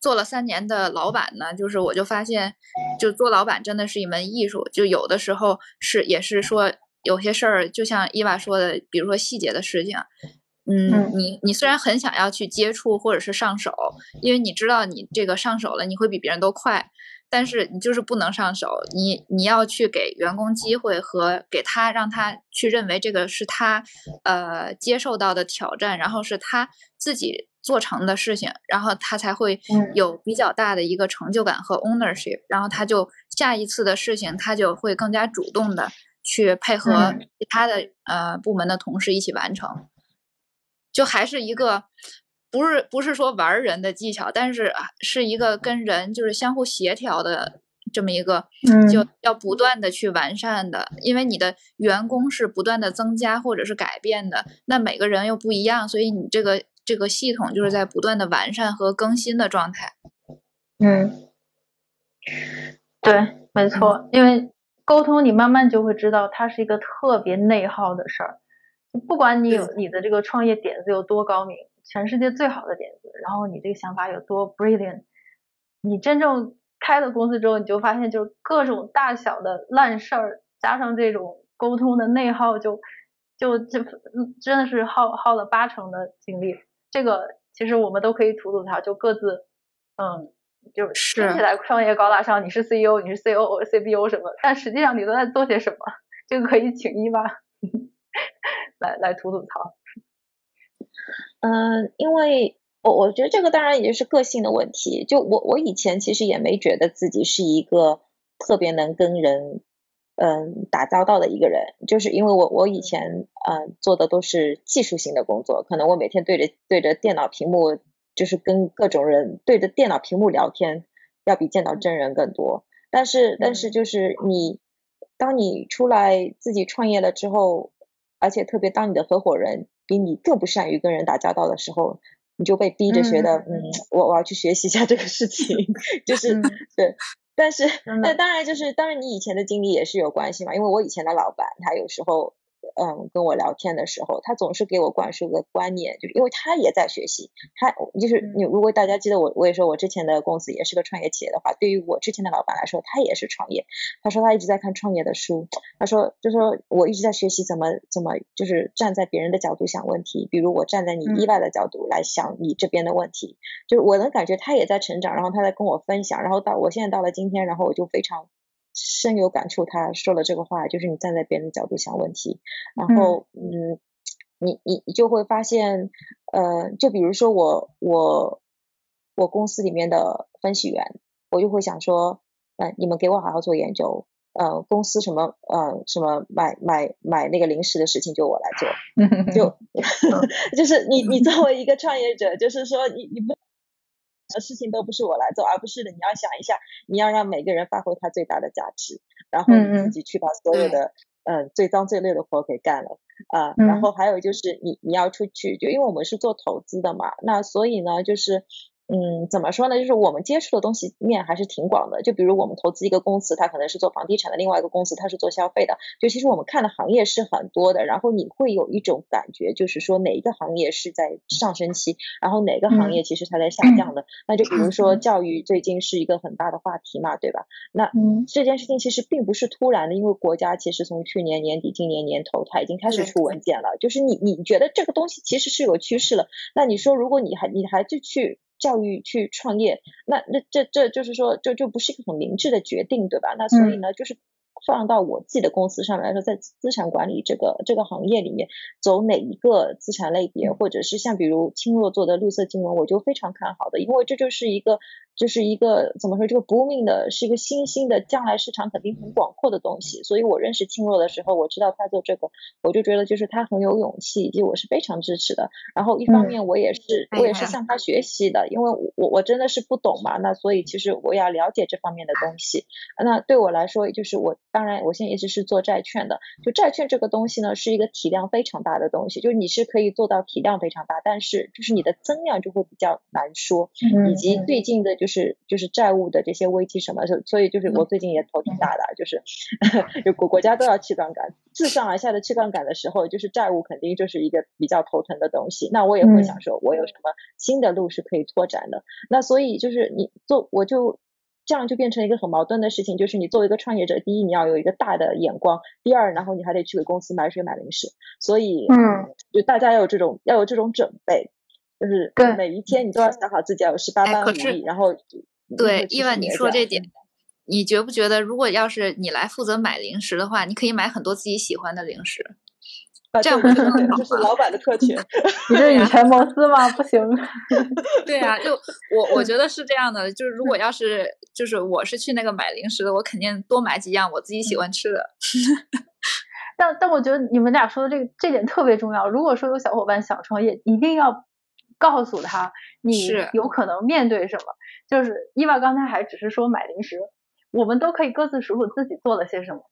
做了三年的老板呢，就是我就发现，就做老板真的是一门艺术。就有的时候是也是说有些事儿，就像伊娃说的，比如说细节的事情，嗯，你你虽然很想要去接触或者是上手，因为你知道你这个上手了，你会比别人都快。但是你就是不能上手，你你要去给员工机会和给他让他去认为这个是他呃接受到的挑战，然后是他自己做成的事情，然后他才会有比较大的一个成就感和 ownership，然后他就下一次的事情他就会更加主动的去配合其他的呃部门的同事一起完成，就还是一个。不是不是说玩人的技巧，但是是一个跟人就是相互协调的这么一个，就要不断的去完善的。因为你的员工是不断的增加或者是改变的，那每个人又不一样，所以你这个这个系统就是在不断的完善和更新的状态。
嗯，对，没错，因为沟通，你慢慢就会知道，它是一个特别内耗的事儿。不管你有你的这个创业点子有多高明，全世界最好的点子，然后你这个想法有多 brilliant，你真正开了公司之后，你就发现就是各种大小的烂事儿，加上这种沟通的内耗，就就就真的是耗耗了八成的精力。这个其实我们都可以吐吐槽，就各自嗯，就听起来创业高大上，你是 CEO，你是 COO，CBO 什么，但实际上你都在做些什么？这个可以请一吧。来来吐吐槽，
嗯，因为我我觉得这个当然也就是个性的问题。就我我以前其实也没觉得自己是一个特别能跟人嗯打交道的一个人，就是因为我我以前嗯做的都是技术性的工作，可能我每天对着对着电脑屏幕，就是跟各种人对着电脑屏幕聊天，要比见到真人更多。但是但是就是你当你出来自己创业了之后。而且特别当你的合伙人比你更不善于跟人打交道的时候，你就被逼着觉得，嗯，我我要去学习一下这个事情，就是对。但是那当然就是当然你以前的经历也是有关系嘛，因为我以前的老板他有时候。嗯，跟我聊天的时候，他总是给我灌输个观念，就是因为他也在学习，他就是你。如果大家记得我，我也说我之前的公司也是个创业企业的话，对于我之前的老板来说，他也是创业。他说他一直在看创业的书，他说就说我一直在学习怎么怎么就是站在别人的角度想问题，比如我站在你依赖的角度来想你这边的问题，就是我能感觉他也在成长，然后他在跟我分享，然后到我现在到了今天，然后我就非常。深有感触，他说了这个话，就是你站在别人的角度想问题，然后嗯，你你你就会发现，呃，就比如说我我我公司里面的分析员，我就会想说，呃，你们给我好好做研究，呃，公司什么呃什么买买买那个零食的事情就我来做，就 就是你你作为一个创业者，就是说你你不。事情都不是我来做，而不是的，你要想一下，你要让每个人发挥他最大的价值，然后你自己去把所有的嗯最脏最累的活给干了啊。然后还有就是你你要出去，就因为我们是做投资的嘛，那所以呢就是。嗯，怎么说呢？就是我们接触的东西面还是挺广的。就比如我们投资一个公司，它可能是做房地产的；另外一个公司它是做消费的。就其实我们看的行业是很多的。然后你会有一种感觉，就是说哪一个行业是在上升期，然后哪个行业其实它在下降的。那就比如说教育最近是一个很大的话题嘛，对吧？那这件事情其实并不是突然的，因为国家其实从去年年底、今年年头，它已经开始出文件了。就是你你觉得这个东西其实是有趋势了。那你说如果你还你还就去。教育去创业，那那这这就是说，就就不是一个很明智的决定，对吧？那所以呢，就是。放到我自己的公司上面来说，在资产管理这个这个行业里面，走哪一个资产类别，或者是像比如青若做的绿色金融，我就非常看好的，因为这就是一个就是一个怎么说，这个 booming 的是一个新兴的，将来市场肯定很广阔的东西。所以我认识青若的时候，我知道他做这个，我就觉得就是他很有勇气，以及我是非常支持的。然后一方面我也是我也是向他学习的，因为我我真的是不懂嘛，那所以其实我要了解这方面的东西。那对我来说，就是我。当然，我现在一直是做债券的。就债券这个东西呢，是一个体量非常大的东西。就是你是可以做到体量非常大，但是就是你的增量就会比较难说。以及最近的就是就是就是债务的这些危机什么，所所以就是我最近也头挺大的，就是 就国国家都要去杠杆，自上而下的去杠杆的时候，就是债务肯定就是一个比较头疼的东西。那我也会想说，我有什么新的路是可以拓展的。那所以就是你做，我就。这样就变成一个很矛盾的事情，就是你作为一个创业者，第一你要有一个大的眼光，第二然后你还得去给公司买水买零食，所以嗯，就大家要有这种要有这种准备，就是每一天你都要想好自己要有十八般武艺，然后
对，伊万你说这点，你觉不觉得如果要是你来负责买零食的话，你可以买很多自己喜欢的零食？这样不就
这是老板的特权？
你是以权谋私吗？不行。
对啊，就我我觉得是这样的，就是如果要是就是我是去那个买零食的，我肯定多买几样我自己喜欢吃的。
但但我觉得你们俩说的这个这点特别重要。如果说有小伙伴想创业，一定要告诉他你有可能面对什么。就是伊娃刚才还只是说买零食，我们都可以各自数数自己做了些什么。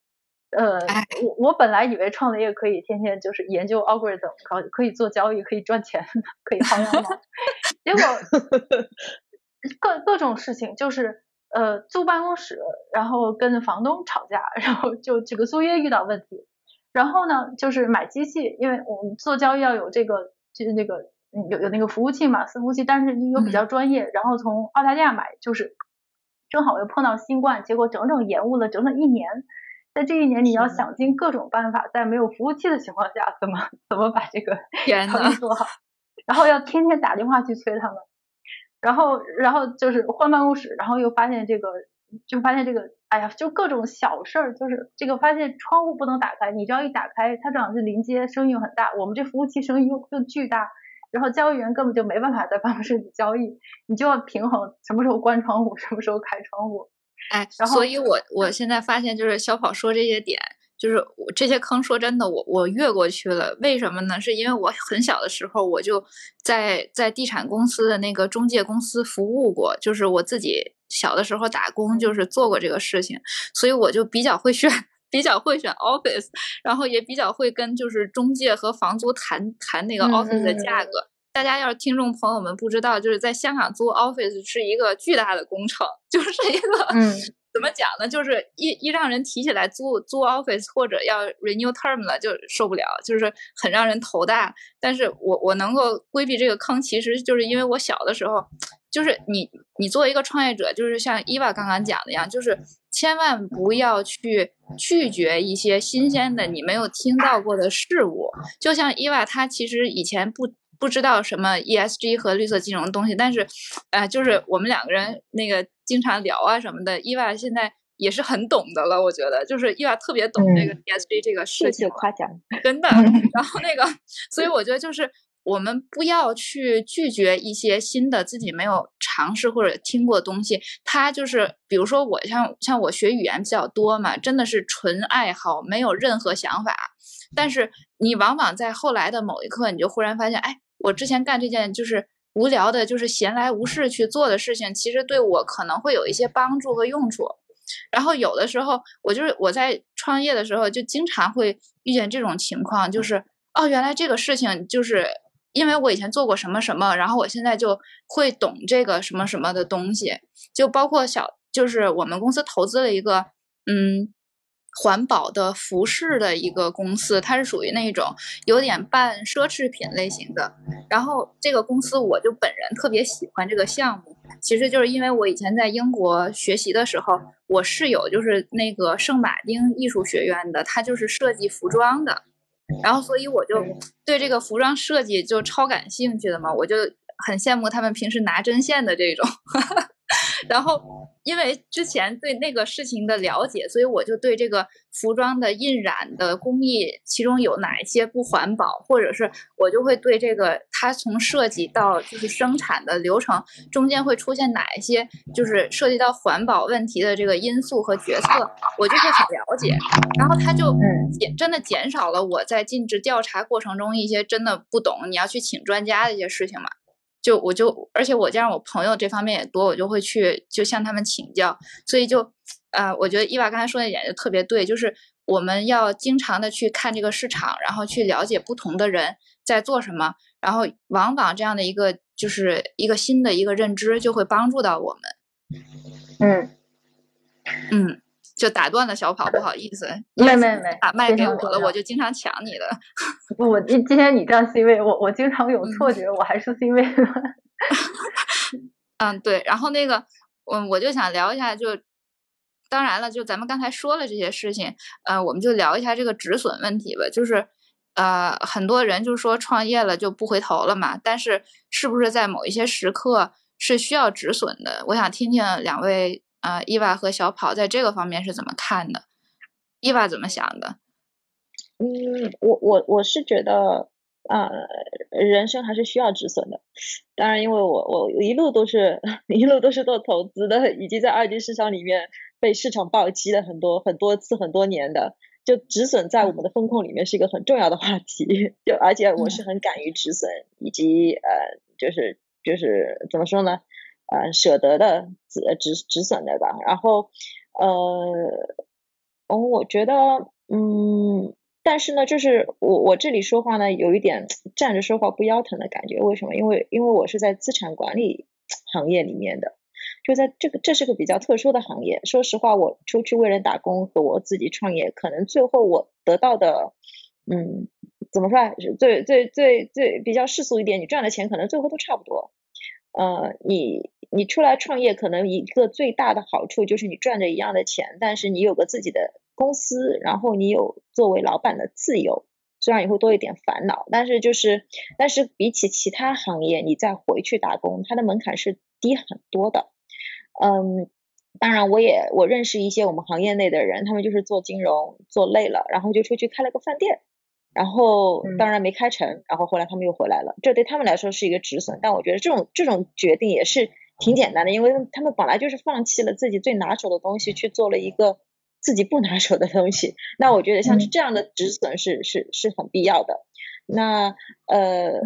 呃，我我本来以为创业可以天天就是研究 algorithm，可可以做交易，可以赚钱，可以薅羊毛。结果 各各种事情，就是呃租办公室，然后跟房东吵架，然后就这个租约遇到问题，然后呢就是买机器，因为我们做交易要有这个就是那个有有那个服务器嘛，伺服器，但是又比较专业，然后从澳大利亚买，就是正好又碰到新冠，结果整整延误了整整一年。在这一年，你要想尽各种办法，在没有服务器的情况下，怎么怎么把这个 交易做好，然后要天天打电话去催他们，然后然后就是换办公室，然后又发现这个，就发现这个，哎呀，就各种小事儿，就是这个发现窗户不能打开，你只要一打开，它正好是临街，声音又很大，我们这服务器声音又又巨大，然后交易员根本就没办法在办公室里交易，你就要平衡什么时候关窗户，什么时候开窗户。
哎，然所以我我现在发现，就是小跑说这些点，就是我这些坑，说真的，我我越过去了。为什么呢？是因为我很小的时候，我就在在地产公司的那个中介公司服务过，就是我自己小的时候打工，就是做过这个事情，所以我就比较会选，比较会选 office，然后也比较会跟就是中介和房租谈谈那个 office 的价格。大家要是听众朋友们不知道，就是在香港租 office 是一个巨大的工程，就是一个，
嗯，
怎么讲呢？就是一一让人提起来租租 office 或者要 renew term 了就受不了，就是很让人头大。但是我我能够规避这个坑，其实就是因为我小的时候，就是你你作为一个创业者，就是像伊娃刚刚讲的一样，就是千万不要去拒绝一些新鲜的你没有听到过的事物。就像伊娃，她其实以前不。不知道什么 ESG 和绿色金融的东西，但是，呃，就是我们两个人那个经常聊啊什么的，伊娃现在也是很懂的了。我觉得，就是伊娃特别懂这个 ESG 这个事情。
夸奖，
真的。然后那个，所以我觉得就是我们不要去拒绝一些新的自己没有尝试或者听过的东西。它就是，比如说我像像我学语言比较多嘛，真的是纯爱好，没有任何想法。但是你往往在后来的某一刻，你就忽然发现，哎。我之前干这件就是无聊的，就是闲来无事去做的事情，其实对我可能会有一些帮助和用处。然后有的时候，我就是我在创业的时候，就经常会遇见这种情况，就是哦，原来这个事情就是因为我以前做过什么什么，然后我现在就会懂这个什么什么的东西，就包括小，就是我们公司投资了一个，嗯。环保的服饰的一个公司，它是属于那种有点半奢侈品类型的。然后这个公司，我就本人特别喜欢这个项目，其实就是因为我以前在英国学习的时候，我室友就是那个圣马丁艺术学院的，他就是设计服装的。然后所以我就对。这个服装设计就超感兴趣的嘛，我就很羡慕他们平时拿针线的这种。然后，因为之前对那个事情的了解，所以我就对这个服装的印染的工艺，其中有哪一些不环保，或者是我就会对这个它从设计到就是生产的流程中间会出现哪一些就是涉及到环保问题的这个因素和决策，我就会很了解。然后它就减真的减少了我在尽职调查过程中一些真的不懂，你要去请专家的一些事情嘛。就我就，而且我加上我朋友这方面也多，我就会去就向他们请教，所以就，呃，我觉得伊娃刚才说那点就特别对，就是我们要经常的去看这个市场，然后去了解不同的人在做什么，然后往往这样的一个就是一个新的一个认知就会帮助到我们。
嗯
嗯。就打断了小跑，不好意思，
没没没，
把麦给我了，我就经常抢你的。
不，我今今天你占 C 位，我我经常有错觉，我还是 C 位。
嗯，对，然后那个，嗯，我就想聊一下，就当然了，就咱们刚才说了这些事情，呃，我们就聊一下这个止损问题吧。就是呃，很多人就说创业了就不回头了嘛，但是是不是在某一些时刻是需要止损的？我想听听两位。啊，伊娃和小跑在这个方面是怎么看的？伊娃怎么想的？
嗯，我我我是觉得啊，人生还是需要止损的。当然，因为我我一路都是 一路都是做投资的，以及在二级市场里面被市场暴击了很多很多次很多年的，就止损在我们的风控里面是一个很重要的话题。就而且我是很敢于止损，以及呃，就是就是怎么说呢？呃，舍得的止止止损的吧。然后，呃，哦，我觉得，嗯，但是呢，就是我我这里说话呢，有一点站着说话不腰疼的感觉。为什么？因为因为我是在资产管理行业里面的。就在这个，这是个比较特殊的行业。说实话，我出去为人打工和我自己创业，可能最后我得到的，嗯，怎么说啊？最最最最比较世俗一点，你赚的钱可能最后都差不多。呃，你你出来创业，可能一个最大的好处就是你赚着一样的钱，但是你有个自己的公司，然后你有作为老板的自由。虽然也会多一点烦恼，但是就是，但是比起其他行业，你再回去打工，它的门槛是低很多的。嗯，当然我也我认识一些我们行业内的人，他们就是做金融做累了，然后就出去开了个饭店，然后当然没开成，然后后来他们又回来了，这对他们来说是一个止损。但我觉得这种这种决定也是挺简单的，因为他们本来就是放弃了自己最拿手的东西，去做了一个。自己不拿手的东西，那我觉得像是这样的止损是是是很必要的。那呃，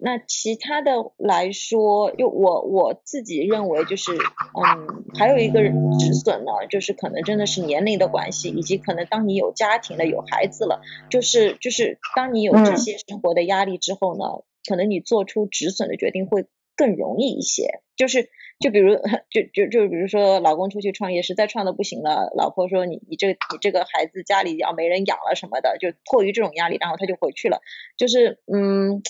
那其他的来说，就我我自己认为就是，嗯，还有一个止损呢，就是可能真的是年龄的关系，以及可能当你有家庭了、有孩子了，就是就是当你有这些生活的压力之后呢，可能你做出止损的决定会更容易一些，就是。就比如，就就就比如说，老公出去创业，实在创的不行了，老婆说你你这你这个孩子家里要没人养了什么的，就迫于这种压力，然后他就回去了。就是嗯，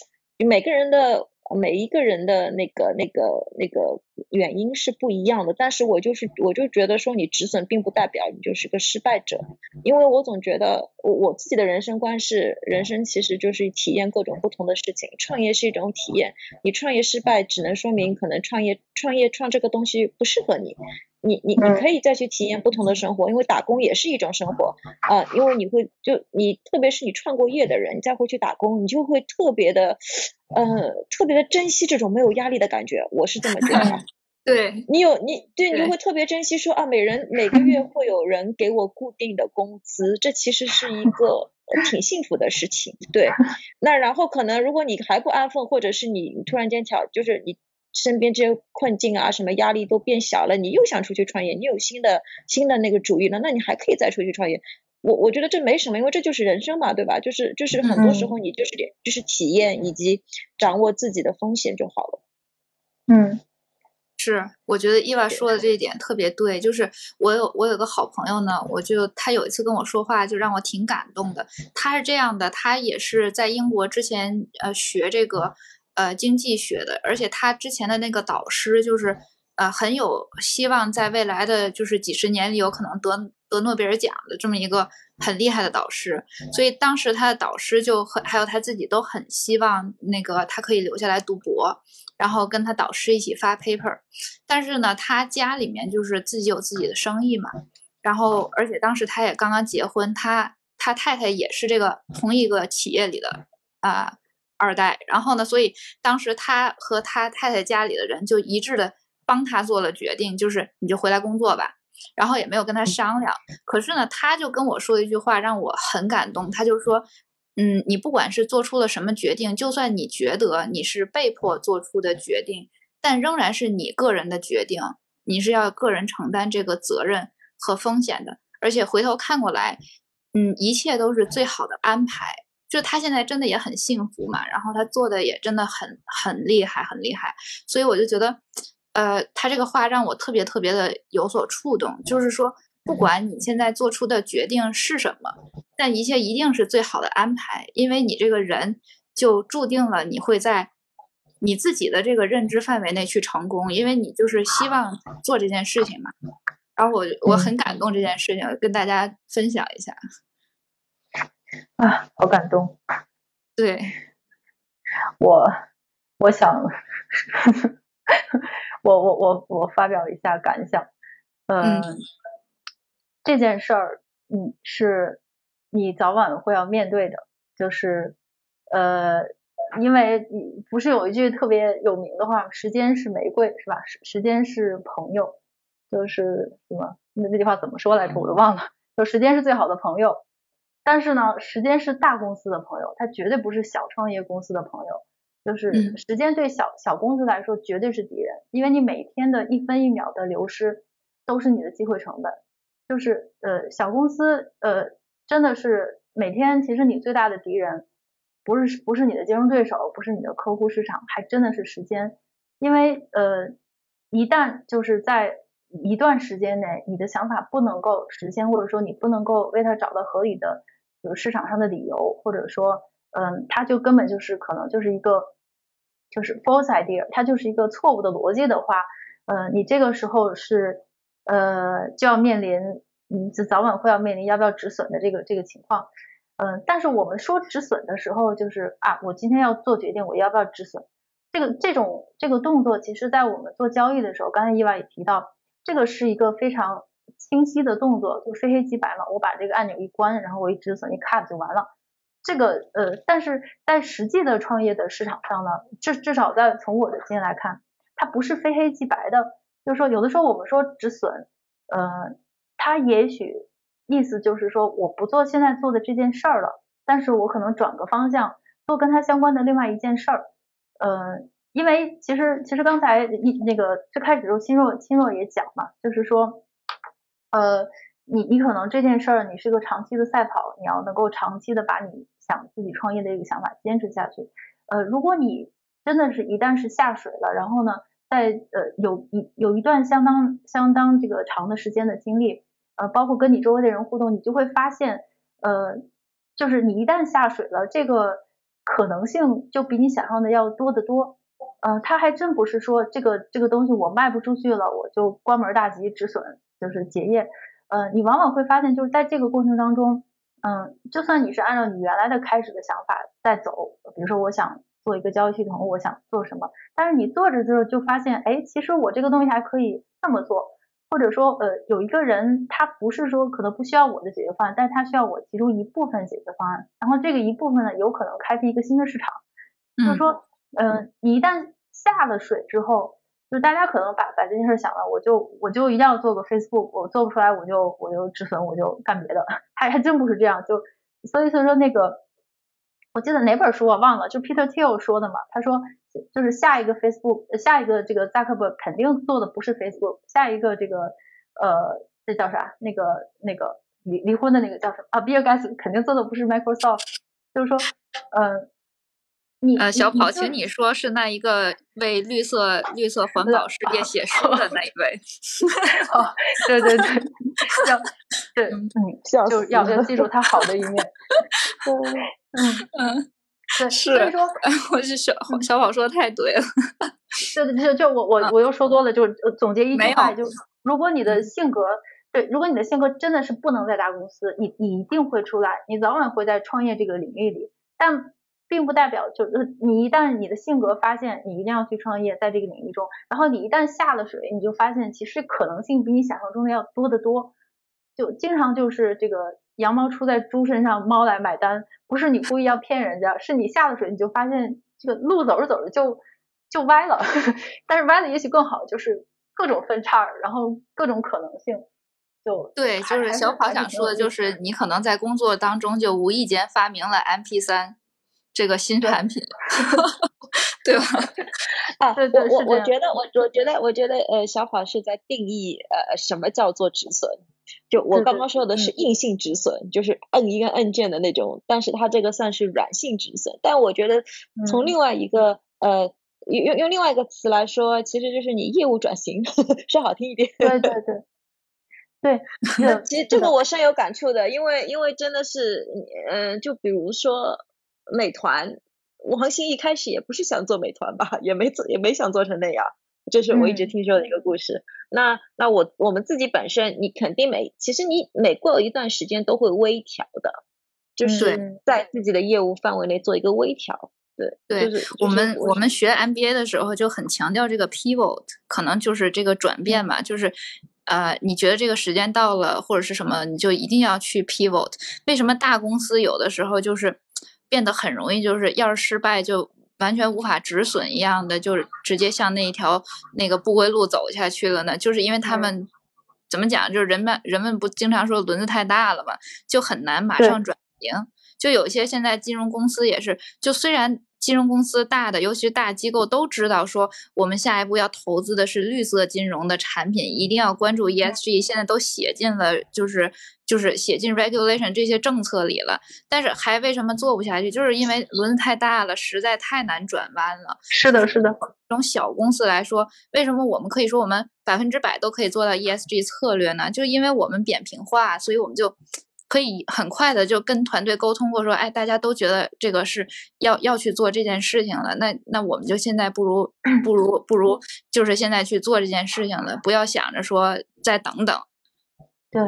每个人的。每一个人的那个、那个、那个原因是不一样的，但是我就是，我就觉得说你止损并不代表你就是个失败者，因为我总觉得我我自己的人生观是，人生其实就是体验各种不同的事情，创业是一种体验，你创业失败只能说明可能创业创业创这个东西不适合你。你你你可以再去体验不同的生活，因为打工也是一种生活啊，因为你会就你特别是你创过业的人，你再回去打工，你就会特别的呃特别的珍惜这种没有压力的感觉，我是这么觉得。
对
你有你对你会特别珍惜说啊，每人每个月会有人给我固定的工资，这其实是一个挺幸福的事情。对，那然后可能如果你还不安分，或者是你突然间巧就是你。身边这些困境啊，什么压力都变小了，你又想出去创业，你有新的新的那个主意了，那你还可以再出去创业。我我觉得这没什么，因为这就是人生嘛，对吧？就是就是很多时候你就是点就是体验以及掌握自己的风险就好了。
嗯，
是，我觉得伊娃说的这一点特别对。就是我有我有个好朋友呢，我就他有一次跟我说话，就让我挺感动的。他是这样的，他也是在英国之前呃学这个。呃，经济学的，而且他之前的那个导师就是，呃，很有希望在未来的就是几十年里有可能得得诺贝尔奖的这么一个很厉害的导师，所以当时他的导师就很还有他自己都很希望那个他可以留下来读博，然后跟他导师一起发 paper，但是呢，他家里面就是自己有自己的生意嘛，然后而且当时他也刚刚结婚，他他太太也是这个同一个企业里的啊。二代，然后呢？所以当时他和他太太家里的人就一致的帮他做了决定，就是你就回来工作吧。然后也没有跟他商量。可是呢，他就跟我说一句话，让我很感动。他就说：“嗯，你不管是做出了什么决定，就算你觉得你是被迫做出的决定，但仍然是你个人的决定，你是要个人承担这个责任和风险的。而且回头看过来，嗯，一切都是最好的安排。”就他现在真的也很幸福嘛，然后他做的也真的很很厉害，很厉害，所以我就觉得，呃，他这个话让我特别特别的有所触动，就是说，不管你现在做出的决定是什么，但一切一定是最好的安排，因为你这个人就注定了你会在你自己的这个认知范围内去成功，因为你就是希望做这件事情嘛。然后我我很感动这件事情，跟大家分享一下。
啊，好感动！
对，
我我想，我我我我发表一下感想。嗯，这件事儿，嗯，是你早晚会要面对的，就是呃，因为你不是有一句特别有名的话，时间是玫瑰，是吧？时时间是朋友，就是什么？那那句话怎么说来着？我都忘了。就时间是最好的朋友。但是呢，时间是大公司的朋友，他绝对不是小创业公司的朋友。就是时间对小小公司来说绝对是敌人，因为你每天的一分一秒的流失都是你的机会成本。就是呃，小公司呃，真的是每天其实你最大的敌人不是不是你的竞争对手，不是你的客户市场，还真的是时间。因为呃，一旦就是在一段时间内，你的想法不能够实现，或者说你不能够为它找到合理的就是市场上的理由，或者说嗯，它就根本就是可能就是一个就是 false idea，它就是一个错误的逻辑的话，嗯，你这个时候是呃就要面临你早晚会要面临要不要止损的这个这个情况。嗯，但是我们说止损的时候，就是啊，我今天要做决定，我要不要止损？这个这种这个动作，其实在我们做交易的时候，刚才意外也提到，这个是一个非常清晰的动作，就非黑即白嘛。我把这个按钮一关，然后我一止损一 cut 就完了。这个呃，但是在实际的创业的市场上呢，至至少在从我的经验来看，它不是非黑即白的。就是说，有的时候我们说止损，呃，它也许。意思就是说，我不做现在做的这件事儿了，但是我可能转个方向，做跟它相关的另外一件事儿。嗯，因为其实其实刚才一那个最开始时候，青若青若也讲嘛，就是说，呃，你你可能这件事儿你是个长期的赛跑，你要能够长期的把你想自己创业的一个想法坚持下去。呃，如果你真的是一旦是下水了，然后呢，在呃有一有一段相当相当这个长的时间的经历。呃，包括跟你周围的人互动，你就会发现，呃，就是你一旦下水了，这个可能性就比你想象的要多得多。呃，它还真不是说这个这个东西我卖不出去了，我就关门大吉止损，就是结业。呃，你往往会发现，就是在这个过程当中，嗯，就算你是按照你原来的开始的想法在走，比如说我想做一个交易系统，我想做什么，但是你做着做着就发现，哎，其实我这个东西还可以这么做。或者说，呃，有一个人，他不是说可能不需要我的解决方案，但是他需要我其中一部分解决方案。然后这个一部分呢，有可能开辟一个新的市场。就是说，嗯，你一旦下了水之后，就是大家可能把把这件事想了，我就我就一定要做个 Facebook，我做不出来我就我就止损，我就干别的。还还真不是这样，就所以所以说那个，我记得哪本书我忘了，就 Peter Thiel 说的嘛，他说。就是下一个 Facebook，下一个这个 Zuckerberg 肯定做的不是 Facebook，下一个这个呃，这叫啥？那个那个离离婚的那个叫什么啊？Bill Gates 肯定做的不是 Microsoft，就是说，嗯，
呃，小跑，请你说是那一个为绿色绿色环保事业写书的那一位。
哦，对对对，要对嗯，就要要记住他好的一面。嗯 嗯。对，
所
以说，
我是小小跑说的太对了。
对对，就就我我我又说多了，就总结一句话，就如果你的性格，对，如果你的性格真的是不能在大公司，你你一定会出来，你早晚会在创业这个领域里。但并不代表就是你一旦你的性格发现你一定要去创业，在这个领域中，然后你一旦下了水，你就发现其实可能性比你想象中的要多得多。就经常就是这个羊毛出在猪身上，猫来买单。不是你故意要骗人家，是你下了水，你就发现这个路走着走着就就歪了。但是歪了也许更好，就是各种分叉，然后各种可能性。就
对，就是小跑想说的，就是你可能在工作当中就无意间发明了 MP 三这个新产品，对吧？
啊，
对对，
我我觉得我我觉得我觉得呃，小跑是在定义呃什么叫做止损。就我刚刚说的是硬性止损，就是摁一个按键的那种，但是它这个算是软性止损。但我觉得从另外一个呃用用用另外一个词来说，其实就是你业务转型，说好听一点。
对对对，对。
其实这个我深有感触的，因为因为真的是，嗯，就比如说美团，王兴一开始也不是想做美团吧，也没做，也没想做成那样。这是我一直听说的一个故事。那那我我们自己本身，你肯定每其实你每过一段时间都会微调的，就是在自己的业务范围内做一个微调。对
对，我们我们学 MBA 的时候就很强调这个 pivot，可能就是这个转变吧，就是呃，你觉得这个时间到了或者是什么，你就一定要去 pivot。为什么大公司有的时候就是变得很容易，就是要是失败就。完全无法止损一样的，就是直接向那一条那个不归路走下去了呢？就是因为他们怎么讲？就是人们人们不经常说轮子太大了嘛，就很难马上转型。就有些现在金融公司也是，就虽然金融公司大的，尤其是大机构都知道说，我们下一步要投资的是绿色金融的产品，一定要关注 ESG。现在都写进了，就是就是写进 regulation 这些政策里了。但是还为什么做不下去？就是因为轮子太大了，实在太难转弯了。
是的，是的。
这种小公司来说，为什么我们可以说我们百分之百都可以做到 ESG 策略呢？就因为我们扁平化，所以我们就。可以很快的就跟团队沟通过，说，哎，大家都觉得这个是要要去做这件事情了，那那我们就现在不如 不如不如就是现在去做这件事情了，不要想着说再等等。
对，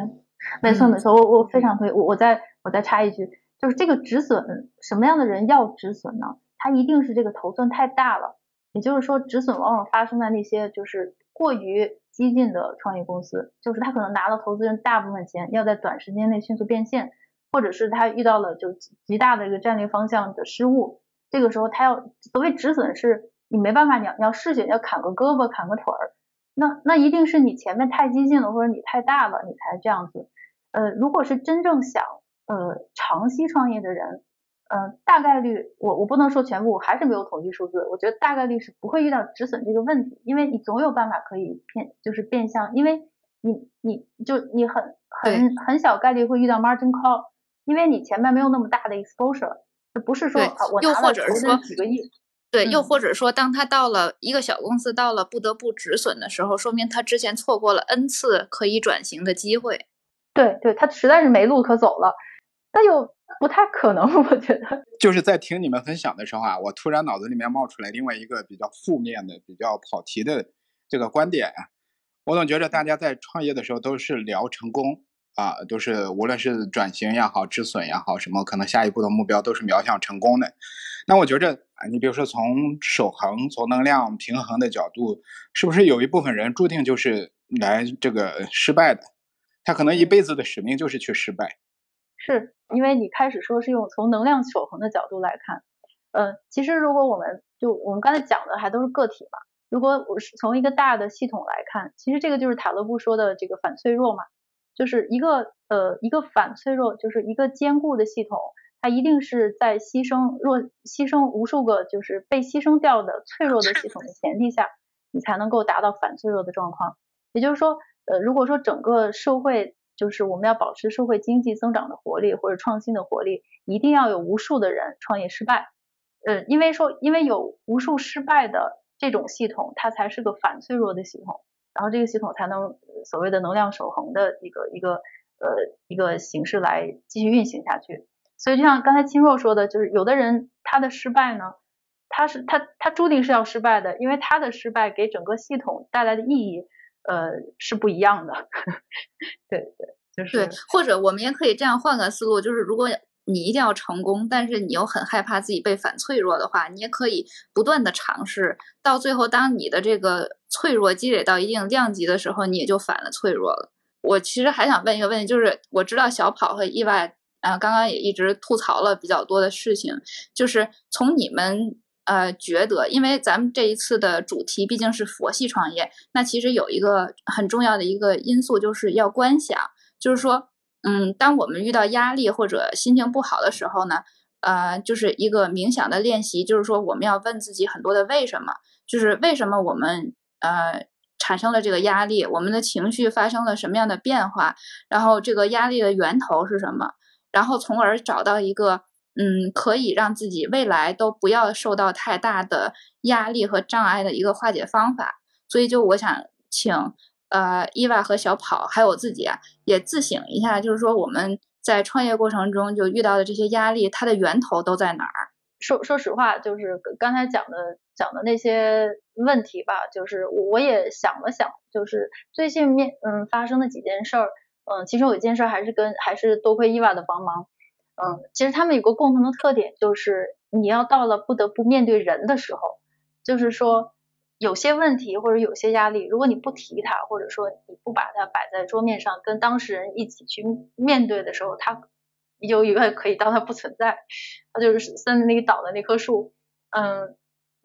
没错没错，我我非常同意。我我再我再插一句，就是这个止损，什么样的人要止损呢？他一定是这个头寸太大了，也就是说，止损往往发生在那些就是过于。激进的创业公司，就是他可能拿了投资人大部分钱，要在短时间内迅速变现，或者是他遇到了就极大的一个战略方向的失误，这个时候他要所谓止损，是你没办法，你要要试血，要砍个胳膊砍个腿儿，那那一定是你前面太激进了，或者你太大了，你才这样子。呃，如果是真正想呃长期创业的人。嗯，大概率我我不能说全部，我还是没有统计数字。我觉得大概率是不会遇到止损这个问题，因为你总有办法可以变，就是变相，因为你你就你很很很小概率会遇到 margin call，因为你前面没有那么大的 exposure，不是说我
又或者说
几个亿，
对，又或者说当他到了一个小公司到了不得不止损的时候，说明他之前错过了 n 次可以转型的机会。
对对，他实在是没路可走了，但又。不太可能，我觉得
就是在听你们分享的时候啊，我突然脑子里面冒出来另外一个比较负面的、比较跑题的这个观点。我总觉得大家在创业的时候都是聊成功啊，都是无论是转型也好、止损也好，什么可能下一步的目标都是瞄向成功的。那我觉着啊，你比如说从守恒、从能量平衡的角度，是不是有一部分人注定就是来这个失败的？他可能一辈子的使命就是去失败。
是因为你开始说是用从能量守恒的角度来看，嗯，其实如果我们就我们刚才讲的还都是个体嘛，如果我是从一个大的系统来看，其实这个就是塔勒布说的这个反脆弱嘛，就是一个呃一个反脆弱，就是一个坚固的系统，它一定是在牺牲弱牺牲无数个就是被牺牲掉的脆弱的系统的前提下，你才能够达到反脆弱的状况。也就是说，呃，如果说整个社会就是我们要保持社会经济增长的活力或者创新的活力，一定要有无数的人创业失败，呃，因为说因为有无数失败的这种系统，它才是个反脆弱的系统，然后这个系统才能所谓的能量守恒的一个一个呃一个形式来继续运行下去。所以就像刚才青若说的，就是有的人他的失败呢，他是他他注定是要失败的，因为他的失败给整个系统带来的意义。呃，是不一样的，对对，就是
对，或者我们也可以这样换个思路，就是如果你一定要成功，但是你又很害怕自己被反脆弱的话，你也可以不断的尝试，到最后当你的这个脆弱积累到一定量级的时候，你也就反了脆弱了。我其实还想问一个问题，就是我知道小跑和意外，啊，刚刚也一直吐槽了比较多的事情，就是从你们。呃，觉得，因为咱们这一次的主题毕竟是佛系创业，那其实有一个很重要的一个因素，就是要观想，就是说，嗯，当我们遇到压力或者心情不好的时候呢，呃，就是一个冥想的练习，就是说我们要问自己很多的为什么，就是为什么我们呃产生了这个压力，我们的情绪发生了什么样的变化，然后这个压力的源头是什么，然后从而找到一个。嗯，可以让自己未来都不要受到太大的压力和障碍的一个化解方法。所以，就我想请呃伊娃和小跑还有我自己啊，也自省一下，就是说我们在创业过程中就遇到的这些压力，它的源头都在哪儿？
说说实话，就是刚才讲的讲的那些问题吧，就是我也想了想，就是最近面嗯发生的几件事儿，嗯，其中有一件事还是跟还是多亏伊娃的帮忙。嗯，其实他们有个共同的特点，就是你要到了不得不面对人的时候，就是说有些问题或者有些压力，如果你不提它，或者说你不把它摆在桌面上，跟当事人一起去面对的时候，它就永远可以当它不存在，它就是森林里倒的那棵树。嗯，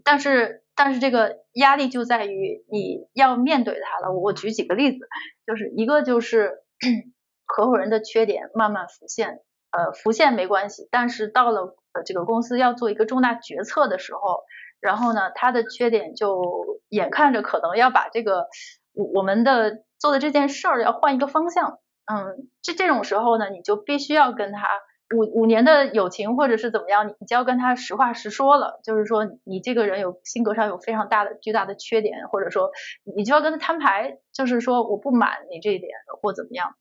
但是但是这个压力就在于你要面对它了。我举几个例子，就是一个就是 合伙人的缺点慢慢浮现。呃浮现没关系，但是到了呃这个公司要做一个重大决策的时候，然后呢，他的缺点就眼看着可能要把这个我我们的做的这件事儿要换一个方向，嗯，这这种时候呢，你就必须要跟他。五五年的友情或者是怎么样，你你就要跟他实话实说了，就是说你这个人有性格上有非常大的巨大的缺点，或者说你就要跟他摊牌，就是说我不满你这一点或怎么样。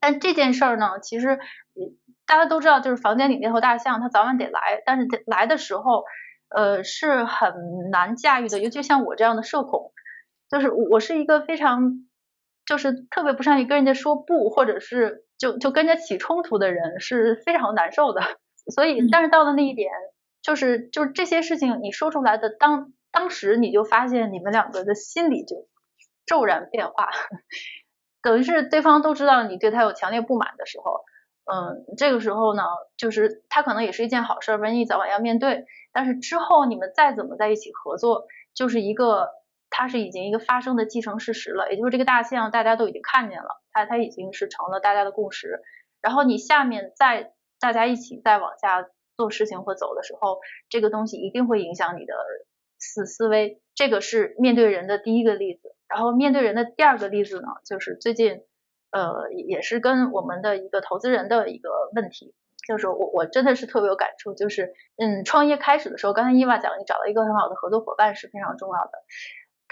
但这件事儿呢，其实大家都知道，就是房间里那头大象，它早晚得来，但是来的时候，呃，是很难驾驭的，尤其像我这样的社恐，就是我是一个非常就是特别不善于跟人家说不，或者是。就就跟着起冲突的人是非常难受的，所以但是到了那一点，就是就是这些事情你说出来的当当时你就发现你们两个的心理就骤然变化，等于是对方都知道你对他有强烈不满的时候，嗯，这个时候呢，就是他可能也是一件好事，瘟疫早晚要面对，但是之后你们再怎么在一起合作，就是一个。它是已经一个发生的既成事实了，也就是这个大象大家都已经看见了，它它已经是成了大家的共识。然后你下面再大家一起再往下做事情或走的时候，这个东西一定会影响你的思思维。这个是面对人的第一个例子。然后面对人的第二个例子呢，就是最近呃也是跟我们的一个投资人的一个问题，就是我我真的是特别有感触，就是嗯创业开始的时候，刚才伊娃讲，你找到一个很好的合作伙伴是非常重要的。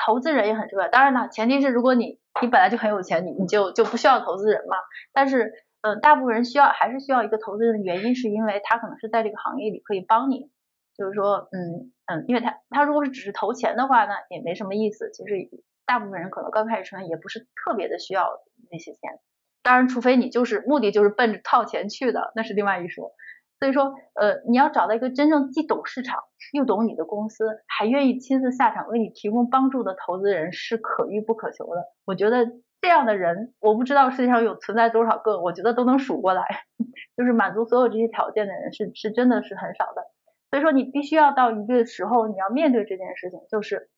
投资人也很重要，当然了，前提是如果你你本来就很有钱，你你就就不需要投资人嘛。但是，嗯，大部分人需要还是需要一个投资人的原因，是因为他可能是在这个行业里可以帮你，就是说，嗯嗯，因为他他如果是只是投钱的话，那也没什么意思。其实大部分人可能刚开始创业也不是特别的需要那些钱，当然，除非你就是目的就是奔着套钱去的，那是另外一说。所以说，呃，你要找到一个真正既懂市场又懂你的公司，还愿意亲自下场为你提供帮助的投资人是可遇不可求的。我觉得这样的人，我不知道世界上有存在多少个，我觉得都能数过来，就是满足所有这些条件的人是是真的是很少的。所以说，你必须要到一个时候，你要面对这件事情，就是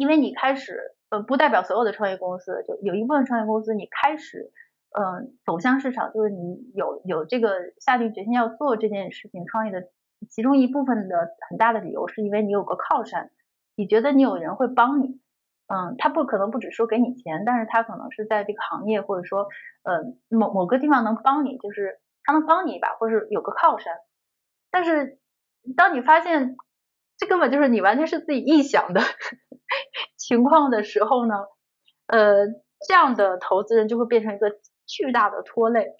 因为你开始，呃，不代表所有的创业公司，就有一部分创业公司你开始。嗯，走向市场就是你有有这个下定决心要做这件事情创业的其中一部分的很大的理由，是因为你有个靠山，你觉得你有人会帮你。嗯，他不可能不只说给你钱，但是他可能是在这个行业或者说呃某某个地方能帮你，就是他能帮你一把，或者有个靠山。但是当你发现这根本就是你完全是自己臆想的 情况的时候呢，呃，这样的投资人就会变成一个。巨大的拖累，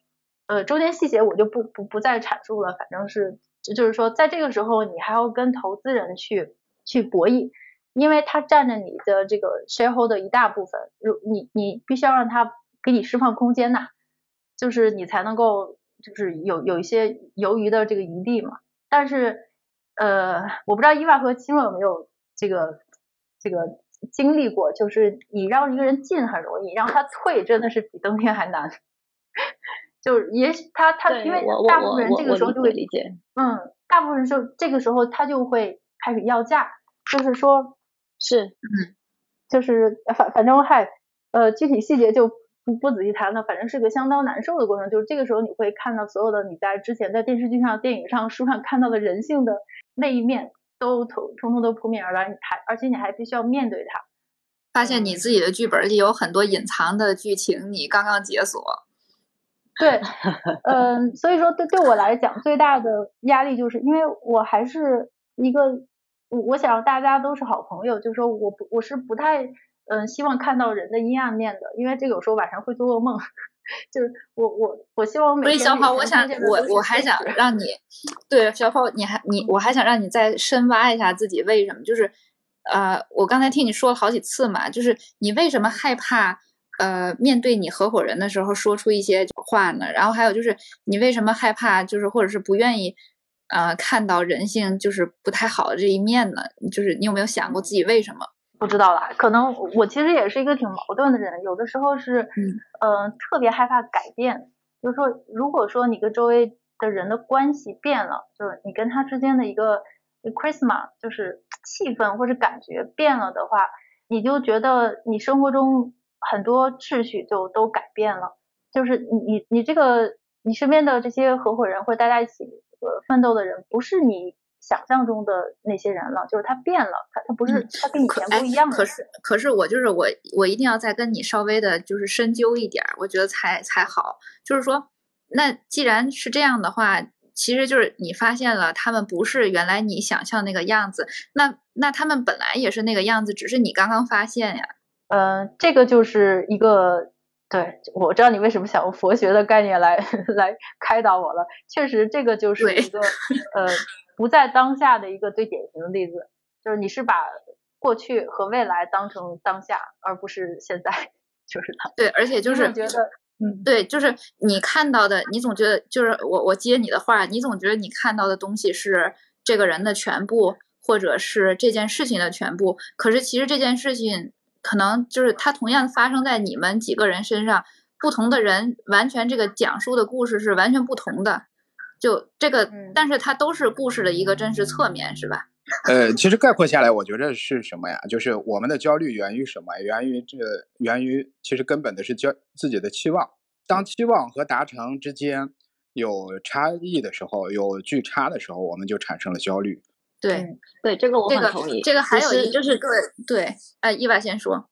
呃，中间细节我就不不不再阐述了。反正是，就是说，在这个时候，你还要跟投资人去去博弈，因为他占着你的这个 shareholder 一大部分，如你你必须要让他给你释放空间呐，就是你才能够就是有有一些犹豫的这个余地嘛。但是，呃，我不知道伊娃和青若有没有这个这个。经历过，就是你让一个人进很容易，让他退真的是比登天还难。就是也许他他因为大部分人这个时候就会
理解，
嗯，大部分人就这个时候他就会开始要价，就是说，
是，
嗯，就是反反正还，呃，具体细节就不不仔细谈了，反正是个相当难受的过程。就是这个时候你会看到所有的你在之前在电视剧上、电影上、书上看到的人性的那一面。都统统统都扑面而来，你还而且你还必须要面对它，
发现你自己的剧本里有很多隐藏的剧情，你刚刚解锁。
对，嗯，所以说对对我来讲最大的压力就是因为我还是一个，我我想让大家都是好朋友，就是说我不我是不太嗯希望看到人的阴暗面的，因为这有时候晚上会做噩梦。就是我我我希望每天。
不是小跑，我想我我还想让你，对小跑，你还你我还想让你再深挖一下自己为什么，就是呃，我刚才听你说了好几次嘛，就是你为什么害怕呃面对你合伙人的时候说出一些话呢？然后还有就是你为什么害怕，就是或者是不愿意呃看到人性就是不太好的这一面呢？就是你有没有想过自己为什么？
不知道啦，可能我其实也是一个挺矛盾的人，有的时候是，嗯，特别害怕改变，就是说，如果说你跟周围的人的关系变了，就是你跟他之间的一个 charisma，就是气氛或者感觉变了的话，你就觉得你生活中很多秩序就都改变了，就是你你你这个你身边的这些合伙人或者大家一起呃奋斗的人，不是你想象中的那些人了，就是他变了，他他不是他跟以前不一样了。
可是可是我就是我我一定要再跟你稍微的就是深究一点，我觉得才才好。就是说，那既然是这样的话，其实就是你发现了他们不是原来你想象那个样子，那那他们本来也是那个样子，只是你刚刚发现呀。
嗯，这个就是一个。对，我知道你为什么想用佛学的概念来 来开导我了。确实，这个就是一个呃不在当下的一个最典型的例子，就是你是把过去和未来当成当下，而不是现在，就是它。
对，而且就是
觉得，嗯，
对，就是你看到的，你总觉得就是我我接你的话，你总觉得你看到的东西是这个人的全部，或者是这件事情的全部。可是其实这件事情。可能就是它同样发生在你们几个人身上，不同的人完全这个讲述的故事是完全不同的，就这个，但是它都是故事的一个真实侧面，是吧？
呃，其实概括下来，我觉得是什么呀？就是我们的焦虑源于什么？源于这个，源于其实根本的是焦自己的期望。当期望和达成之间有差异的时候，有距差的时候，我们就产生了焦虑。
对
对，这个我很同意。
这个还有一
就是
对对，哎，意外先说。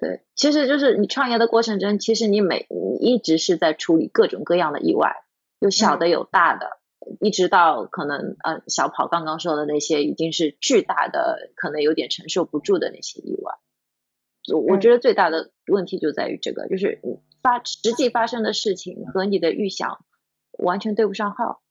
对，其实就是你创业的过程中，其实你每你一直是在处理各种各样的意外，有小的有大的，一直到可能呃小跑刚刚说的那些已经是巨大的，可能有点承受不住的那些意外。我觉得最大的问题就在于这个，就是发实际发生的事情和你的预想完全对不上号。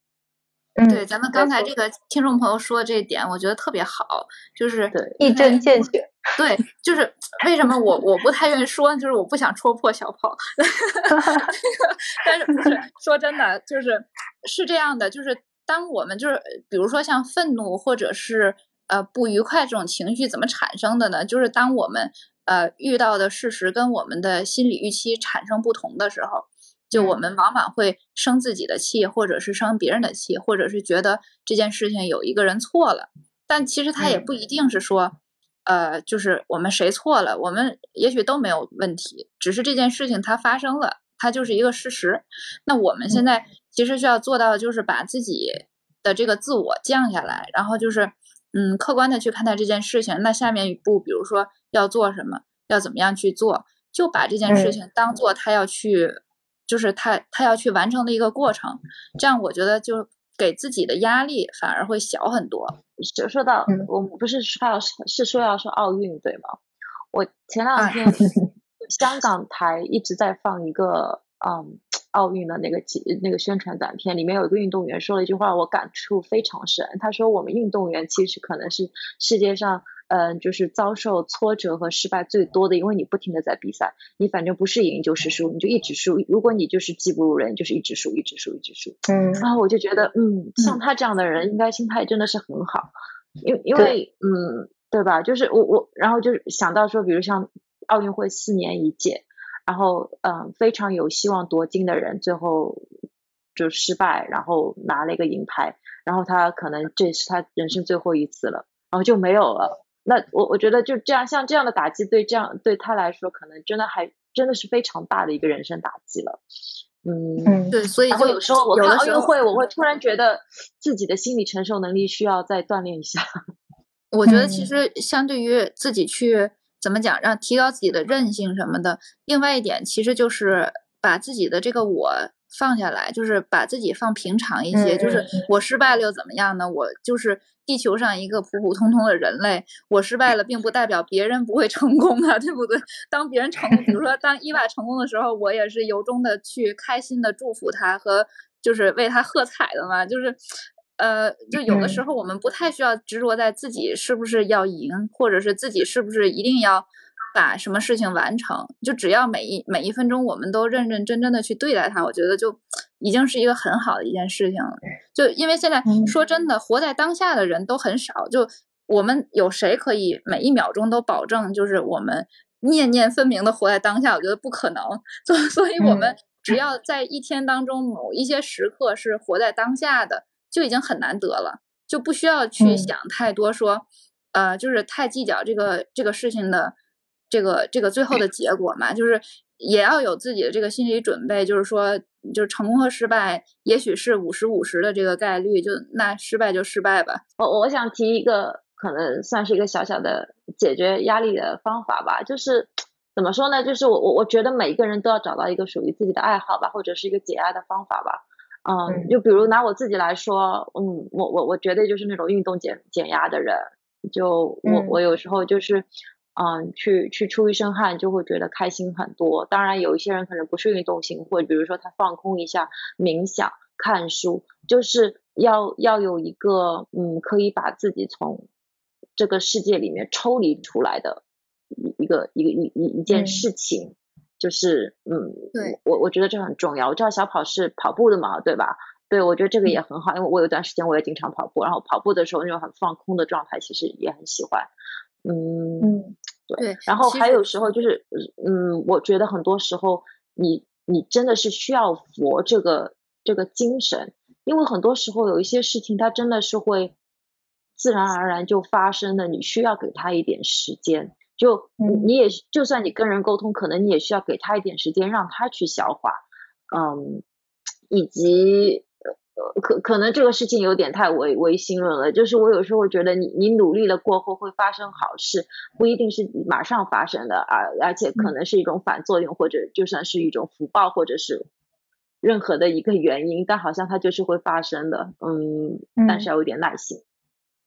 对，咱们刚才这个听众朋友说的这一点，我觉得特别好，就是
一针见血。
对，就是为什么我我不太愿意说，就是我不想戳破小跑。但是不是说真的，就是是这样的，就是当我们就是比如说像愤怒或者是呃不愉快这种情绪怎么产生的呢？就是当我们呃遇到的事实跟我们的心理预期产生不同的时候。就我们往往会生自己的气，或者是生别人的气，或者是觉得这件事情有一个人错了，但其实他也不一定是说，呃，就是我们谁错了，我们也许都没有问题，只是这件事情它发生了，它就是一个事实。那我们现在其实需要做到的就是把自己的这个自我降下来，然后就是嗯，客观的去看待这件事情。那下面一步，比如说要做什么，要怎么样去做，就把这件事情当做他要去。就是他他要去完成的一个过程，这样我觉得就给自己的压力反而会小很多。
说说到我们不是说要是说要说奥运对吗？我前两天 香港台一直在放一个嗯奥运的那个那个宣传短片，里面有一个运动员说了一句话，我感触非常深。他说我们运动员其实可能是世界上。嗯，就是遭受挫折和失败最多的，因为你不停的在比赛，你反正不是赢就是输，你就一直输。如果你就是技不如人，就是一直输，一直输，一直输。嗯，然后我就觉得，嗯，像他这样的人，应该心态真的是很好，因因为，嗯，对吧？就是我我，然后就是想到说，比如像奥运会四年一届，然后嗯，非常有希望夺金的人，最后就失败，然后拿了一个银牌，然后他可能这是他人生最后一次了，然后就没有了。那我我觉得就这样，像这样的打击对这样对他来说，可能真的还真的是非常大的一个人生打击了。
嗯，对，所以
就有时候我看奥运会，我会突然觉得自己的心理承受能力需要再锻炼一下。
我觉得其实相对于自己去怎么讲，让提高自己的韧性什么的，另外一点其实就是把自己的这个我放下来，就是把自己放平常一些，就是我失败了又怎么样呢？我就是。地球上一个普普通通的人类，我失败了，并不代表别人不会成功啊，对不对？当别人成功，比如说当伊娃成功的时候，我也是由衷的去开心的祝福他和就是为他喝彩的嘛。就是，呃，就有的时候我们不太需要执着在自己是不是要赢，或者是自己是不是一定要。把什么事情完成，就只要每一每一分钟，我们都认认真真的去对待它，我觉得就 已经是一个很好的一件事情了。就因为现在说真的，活在当下的人都很少，就我们有谁可以每一秒钟都保证就是我们念念分明的活在当下？我觉得不可能。所所以，我们只要在一天当中某一些时刻是活在当下的，就已经很难得了，就不需要去想太多，说呃，就是太计较这个这个事情的。这个这个最后的结果嘛，就是也要有自己的这个心理准备，就是说，就是成功和失败，也许是五十五十的这个概率，就那失败就失败吧。
我我想提一个，可能算是一个小小的解决压力的方法吧，就是怎么说呢？就是我我我觉得每一个人都要找到一个属于自己的爱好吧，或者是一个解压的方法吧。嗯，就比如拿我自己来说，嗯，我我我绝对就是那种运动减减压的人，就我我有时候就是。嗯，去去出一身汗就会觉得开心很多。当然，有一些人可能不是运动型，或者比如说他放空一下、冥想、看书，就是要要有一个嗯，可以把自己从这个世界里面抽离出来的一一个一个一一一件事情，就是嗯，
对
我我觉得这很重要。我知道小跑是跑步的嘛，对吧？对，我觉得这个也很好，因为我有段时间我也经常跑步，然后跑步的时候那种很放空的状态，其实也很喜欢。嗯，对，然后还有时候就是，嗯，我觉得很多时候你你真的是需要佛这个这个精神，因为很多时候有一些事情它真的是会自然而然就发生的，你需要给他一点时间，就你也就算你跟人沟通，可能你也需要给他一点时间让他去消化，嗯，以及。呃，可可能这个事情有点太唯唯心论了，就是我有时候觉得你你努力了过后会发生好事，不一定是马上发生的，而而且可能是一种反作用，或者就算是一种福报，或者是任何的一个原因，但好像它就是会发生的，嗯，但是要有点耐心。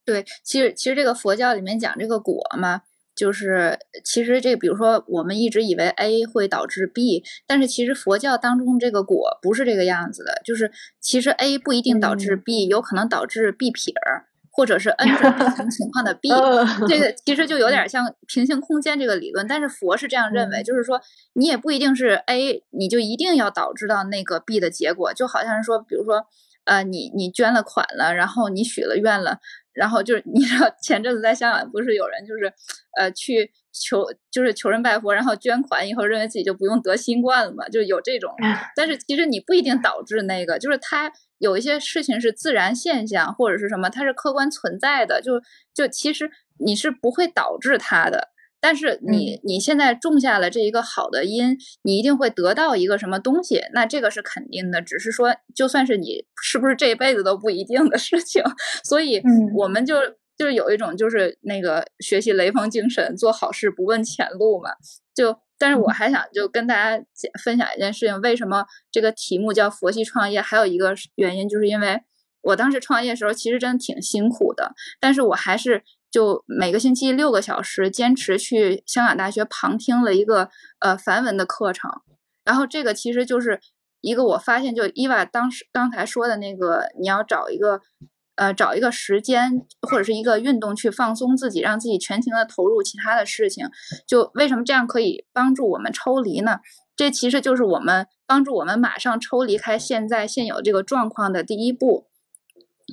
对，其实其实这个佛教里面讲这个果嘛。就是其实这比如说我们一直以为 A 会导致 B，但是其实佛教当中这个果不是这个样子的，就是其实 A 不一定导致 B，有可能导致 B 撇儿，或者是 N 种不同情况的 B。这个其实就有点像平行空间这个理论，但是佛是这样认为，就是说你也不一定是 A，你就一定要导致到那个 B 的结果，就好像是说，比如说呃你你捐了款了，然后你许了愿了。然后就是你知道前阵子在香港不是有人就是，呃，去求就是求人拜佛，然后捐款以后认为自己就不用得新冠了嘛，就有这种。但是其实你不一定导致那个，就是它有一些事情是自然现象或者是什么，它是客观存在的，就就其实你是不会导致它的。但是你你现在种下了这一个好的因，你一定会得到一个什么东西，那这个是肯定的。只是说，就算是你是不是这一辈子都不一定的事情。所以，我们就就是有一种就是那个学习雷锋精神，做好事不问前路嘛。就，但是我还想就跟大家分享一件事情，为什么这个题目叫佛系创业？还有一个原因，就是因为我当时创业的时候，其实真的挺辛苦的，但是我还是。就每个星期六个小时坚持去香港大学旁听了一个呃梵文的课程，然后这个其实就是一个我发现就伊娃当时刚才说的那个，你要找一个呃找一个时间或者是一个运动去放松自己，让自己全情的投入其他的事情。就为什么这样可以帮助我们抽离呢？这其实就是我们帮助我们马上抽离开现在现有这个状况的第一步。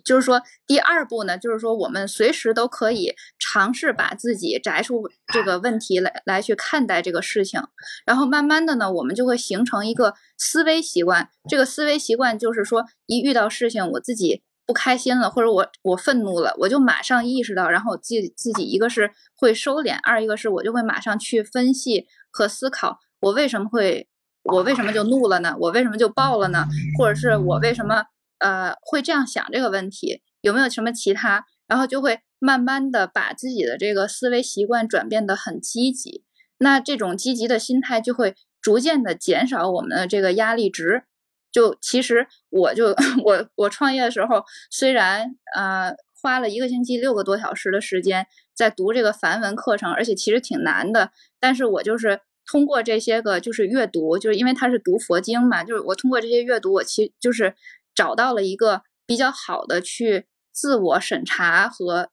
就是说，第二步呢，就是说我们随时都可以尝试把自己摘出这个问题来，来去看待这个事情，然后慢慢的呢，我们就会形成一个思维习惯。这个思维习惯就是说，一遇到事情，我自己不开心了，或者我我愤怒了，我就马上意识到，然后自己自己一个是会收敛，二一个是我就会马上去分析和思考，我为什么会，我为什么就怒了呢？我为什么就爆了呢？或者是我为什么？呃，会这样想这个问题有没有什么其他？然后就会慢慢的把自己的这个思维习惯转变得很积极。那这种积极的心态就会逐渐的减少我们的这个压力值。就其实我就 我我创业的时候，虽然呃花了一个星期六个多小时的时间在读这个梵文课程，而且其实挺难的，但是我就是通过这些个就是阅读，就是因为他是读佛经嘛，就是我通过这些阅读，我其就是。找到了一个比较好的去自我审查和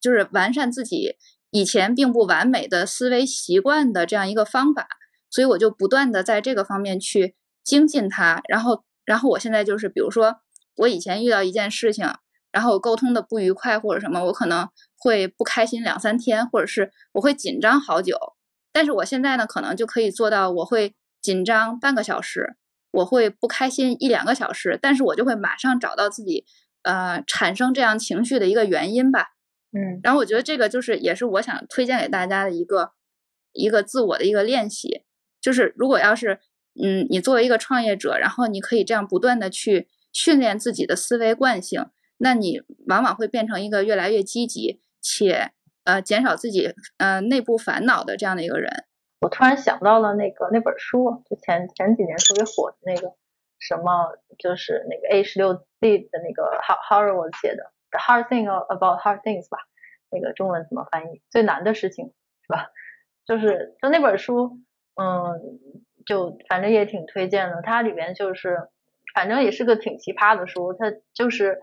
就是完善自己以前并不完美的思维习惯的这样一个方法，所以我就不断的在这个方面去精进它。然后，然后我现在就是，比如说我以前遇到一件事情，然后我沟通的不愉快或者什么，我可能会不开心两三天，或者是我会紧张好久。但是我现在呢，可能就可以做到，我会紧张半个小时。我会不开心一两个小时，但是我就会马上找到自己，呃，产生这样情绪的一个原因吧。
嗯，
然后我觉得这个就是也是我想推荐给大家的一个一个自我的一个练习，就是如果要是嗯，你作为一个创业者，然后你可以这样不断的去训练自己的思维惯性，那你往往会变成一个越来越积极且呃减少自己呃内部烦恼的这样的一个人。
我突然想到了那个那本书，就前前几年特别火的那个什么，就是那个 A 十六 Z 的那个 How Howard 写的 The Hard Thing About Hard Things 吧，那个中文怎么翻译？最难的事情是吧？就是就那本书，嗯。就反正也挺推荐的，它里面就是反正也是个挺奇葩的书，它就是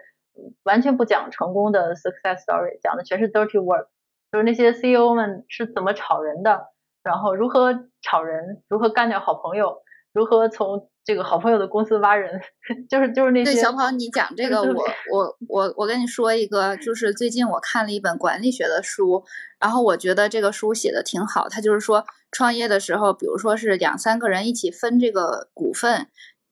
完全不讲成功的 success story，讲的全是 dirty work，就是那些 CEO 们是怎么炒人的，然后如何炒人，如何干掉好朋友，如何从这个好朋友的公司挖人，就是就是那些。
对，小跑，你讲这个，我我我我跟你说一个，就是最近我看了一本管理学的书，然后我觉得这个书写的挺好，它就是说。创业的时候，比如说是两三个人一起分这个股份，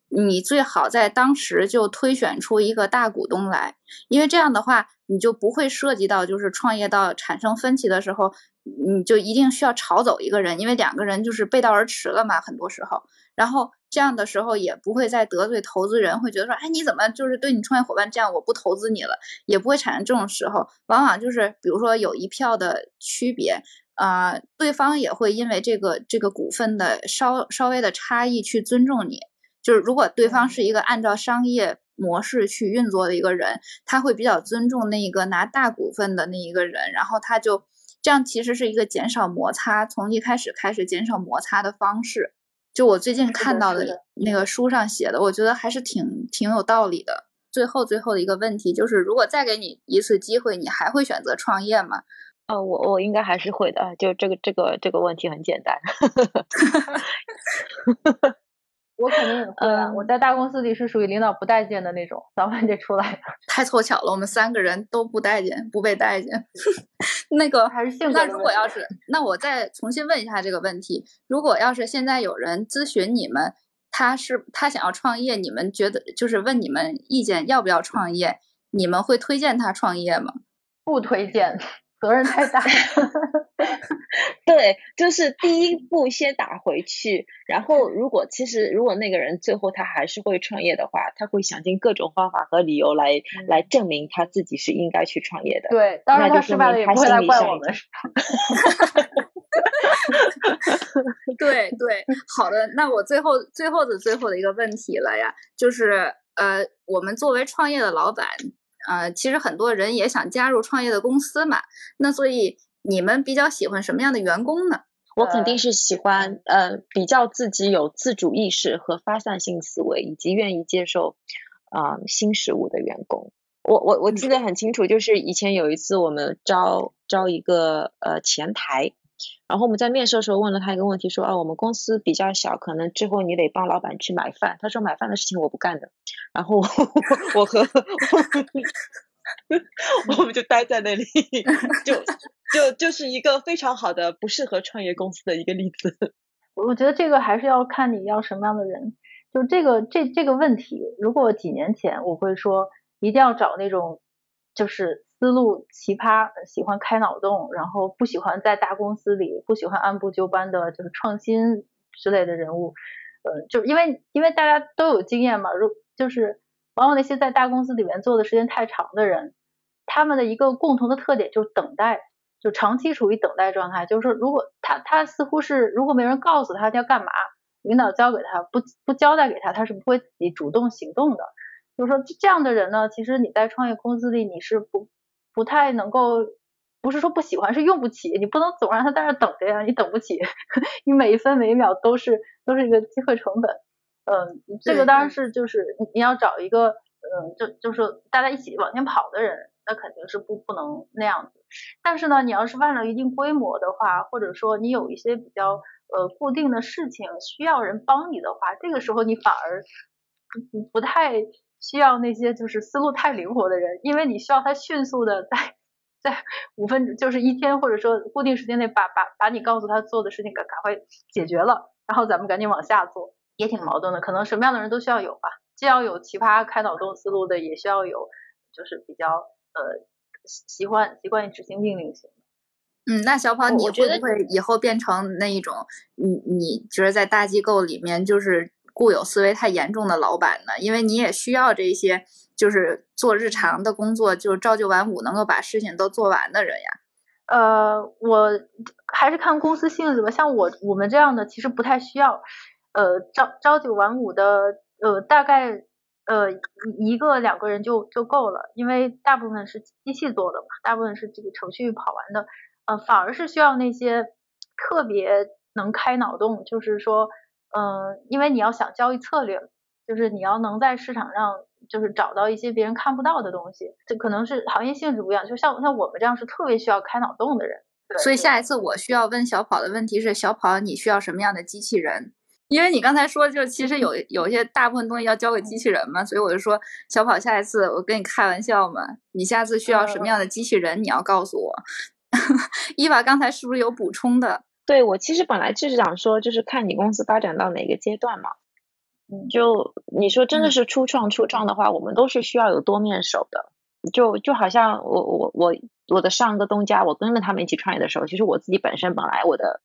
你最好在当时就推选出一个大股东来，因为这样的话，你就不会涉及到就是创业到产生分歧的时候，你就一定需要炒走一个人，因为两个人就是背道而驰了嘛，很多时候，然后这样的时候也不会再得罪投资人，会觉得说，哎，你怎么就是对你创业伙伴这样，我不投资你了，也不会产生这种时候，往往就是比如说有一票的区别。啊，对方也会因为这个这个股份的稍稍微的差异去尊重你。就是如果对方是一个按照商业模式去运作的一个人，他会比较尊重那一个拿大股份的那一个人，然后他就这样其实是一个减少摩擦，从一开始开始减少摩擦的方式。就我最近看到的那个书上写的，我觉得还是挺挺有道理的。最后最后的一个问题就是，如果再给你一次机会，你还会选择创业吗？
呃，我我应该还是会的，就这个这个这个问题很简单。
我肯定也会啊！我在大公司里是属于领导不待见的那种，早晚得出来的。
太凑巧了，我们三个人都不待见，不被待见。那个
还是性格。
那如果要是，那我再重新问一下这个问题：如果要是现在有人咨询你们，他是他想要创业，你们觉得就是问你们意见要不要创业，你们会推荐他创业吗？
不推荐。责任太大，
对，就是第一步先打回去，然后如果其实如果那个人最后他还是会创业的话，他会想尽各种方法和理由来来证明他自己是应该去创业的。
对，当然他失败了也不会来怪我们。
对对，好的，那我最后最后的最后的一个问题了呀，就是呃，我们作为创业的老板。呃，其实很多人也想加入创业的公司嘛，那所以你们比较喜欢什么样的员工呢？
我肯定是喜欢呃比较自己有自主意识和发散性思维，以及愿意接受啊新事物的员工。我我我记得很清楚，就是以前有一次我们招招一个呃前台。然后我们在面试的时候问了他一个问题，说啊，我们公司比较小，可能之后你得帮老板去买饭。他说买饭的事情我不干的。然后我和我们 就待在那里，就就就是一个非常好的不适合创业公司的一个例子。
我觉得这个还是要看你要什么样的人。就这个这这个问题，如果几年前我会说一定要找那种就是。思路奇葩，喜欢开脑洞，然后不喜欢在大公司里，不喜欢按部就班的，就是创新之类的人物。呃，就因为因为大家都有经验嘛，如就是往往那些在大公司里面做的时间太长的人，他们的一个共同的特点就是等待，就长期处于等待状态。就是说，如果他他似乎是如果没人告诉他要干嘛，领导交给他不不交代给他，他是不会自己主动行动的。就是说这样的人呢，其实你在创业公司里你是不。不太能够，不是说不喜欢，是用不起。你不能总让他在那等着呀，你等不起。你每一分每一秒都是都是一个机会成本。嗯，这个当然是就是你要找一个嗯，就就是大家一起往前跑的人，那肯定是不不能那样子。但是呢，你要是办了一定规模的话，或者说你有一些比较呃固定的事情需要人帮你的话，这个时候你反而不不太。需要那些就是思路太灵活的人，因为你需要他迅速的在在五分就是一天或者说固定时间内把把把你告诉他做的事情赶赶快解决了，然后咱们赶紧往下做，也挺矛盾的。可能什么样的人都需要有吧，既要有奇葩开脑洞思路的，也需要有就是比较呃习惯习惯于执行命令型的。
嗯，那小跑，你会不会以后变成那一种，你你觉得在大机构里面就是固有思维太严重的老板呢？因为你也需要这些，就是做日常的工作，就是朝九晚五，能够把事情都做完的人呀。
呃，我还是看公司性质吧。像我我们这样的，其实不太需要，呃，朝朝九晚五的，呃，大概呃一个两个人就就够了，因为大部分是机器做的嘛，大部分是这个程序跑完的。呃，反而是需要那些特别能开脑洞，就是说，嗯，因为你要想交易策略，就是你要能在市场上就是找到一些别人看不到的东西，这可能是行业性质不一样。就像像我们这样是特别需要开脑洞的人。
所以下一次我需要问小跑的问题是：小跑，你需要什么样的机器人？因为你刚才说，就其实有有一些大部分东西要交给机器人嘛，所以我就说，小跑，下一次我跟你开玩笑嘛，你下次需要什么样的机器人？你要告诉我。伊娃刚才是不是有补充的？
对我其实本来就是想说，就是看你公司发展到哪个阶段嘛。就你说真的是初创初创的话，我们都是需要有多面手的。就就好像我我我我的上个东家，我跟着他们一起创业的时候，其实我自己本身本来我的。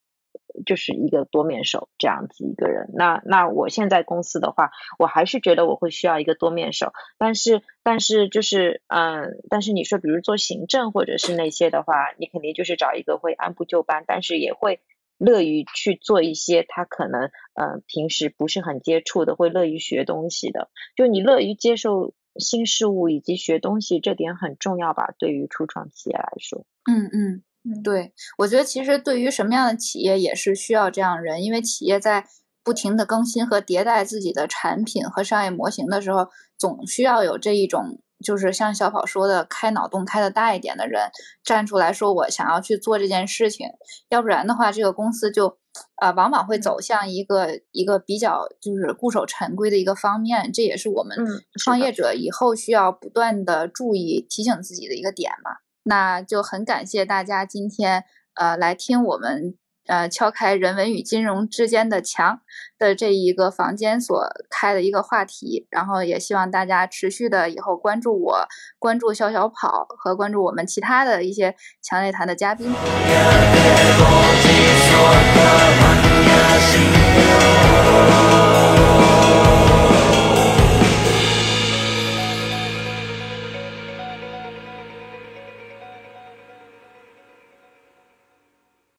就是一个多面手这样子一个人，那那我现在公司的话，我还是觉得我会需要一个多面手，但是但是就是嗯，但是你说比如做行政或者是那些的话，你肯定就是找一个会按部就班，但是也会乐于去做一些他可能嗯平时不是很接触的，会乐于学东西的，就你乐于接受新事物以及学东西，这点很重要吧？对于初创企业来说，
嗯嗯。嗯，对，我觉得其实对于什么样的企业也是需要这样人，因为企业在不停的更新和迭代自己的产品和商业模型的时候，总需要有这一种，就是像小跑说的，开脑洞开的大一点的人站出来说，我想要去做这件事情，要不然的话，这个公司就，呃，往往会走向一个一个比较就是固守陈规的一个方面，这也是我们创业。者以后需要不断的注意提醒自己的一个点嘛。那就很感谢大家今天呃来听我们呃敲开人文与金融之间的墙的这一个房间所开的一个话题。然后也希望大家持续的以后关注我关注小小跑和关注我们其他的一些强烈谈的嘉宾。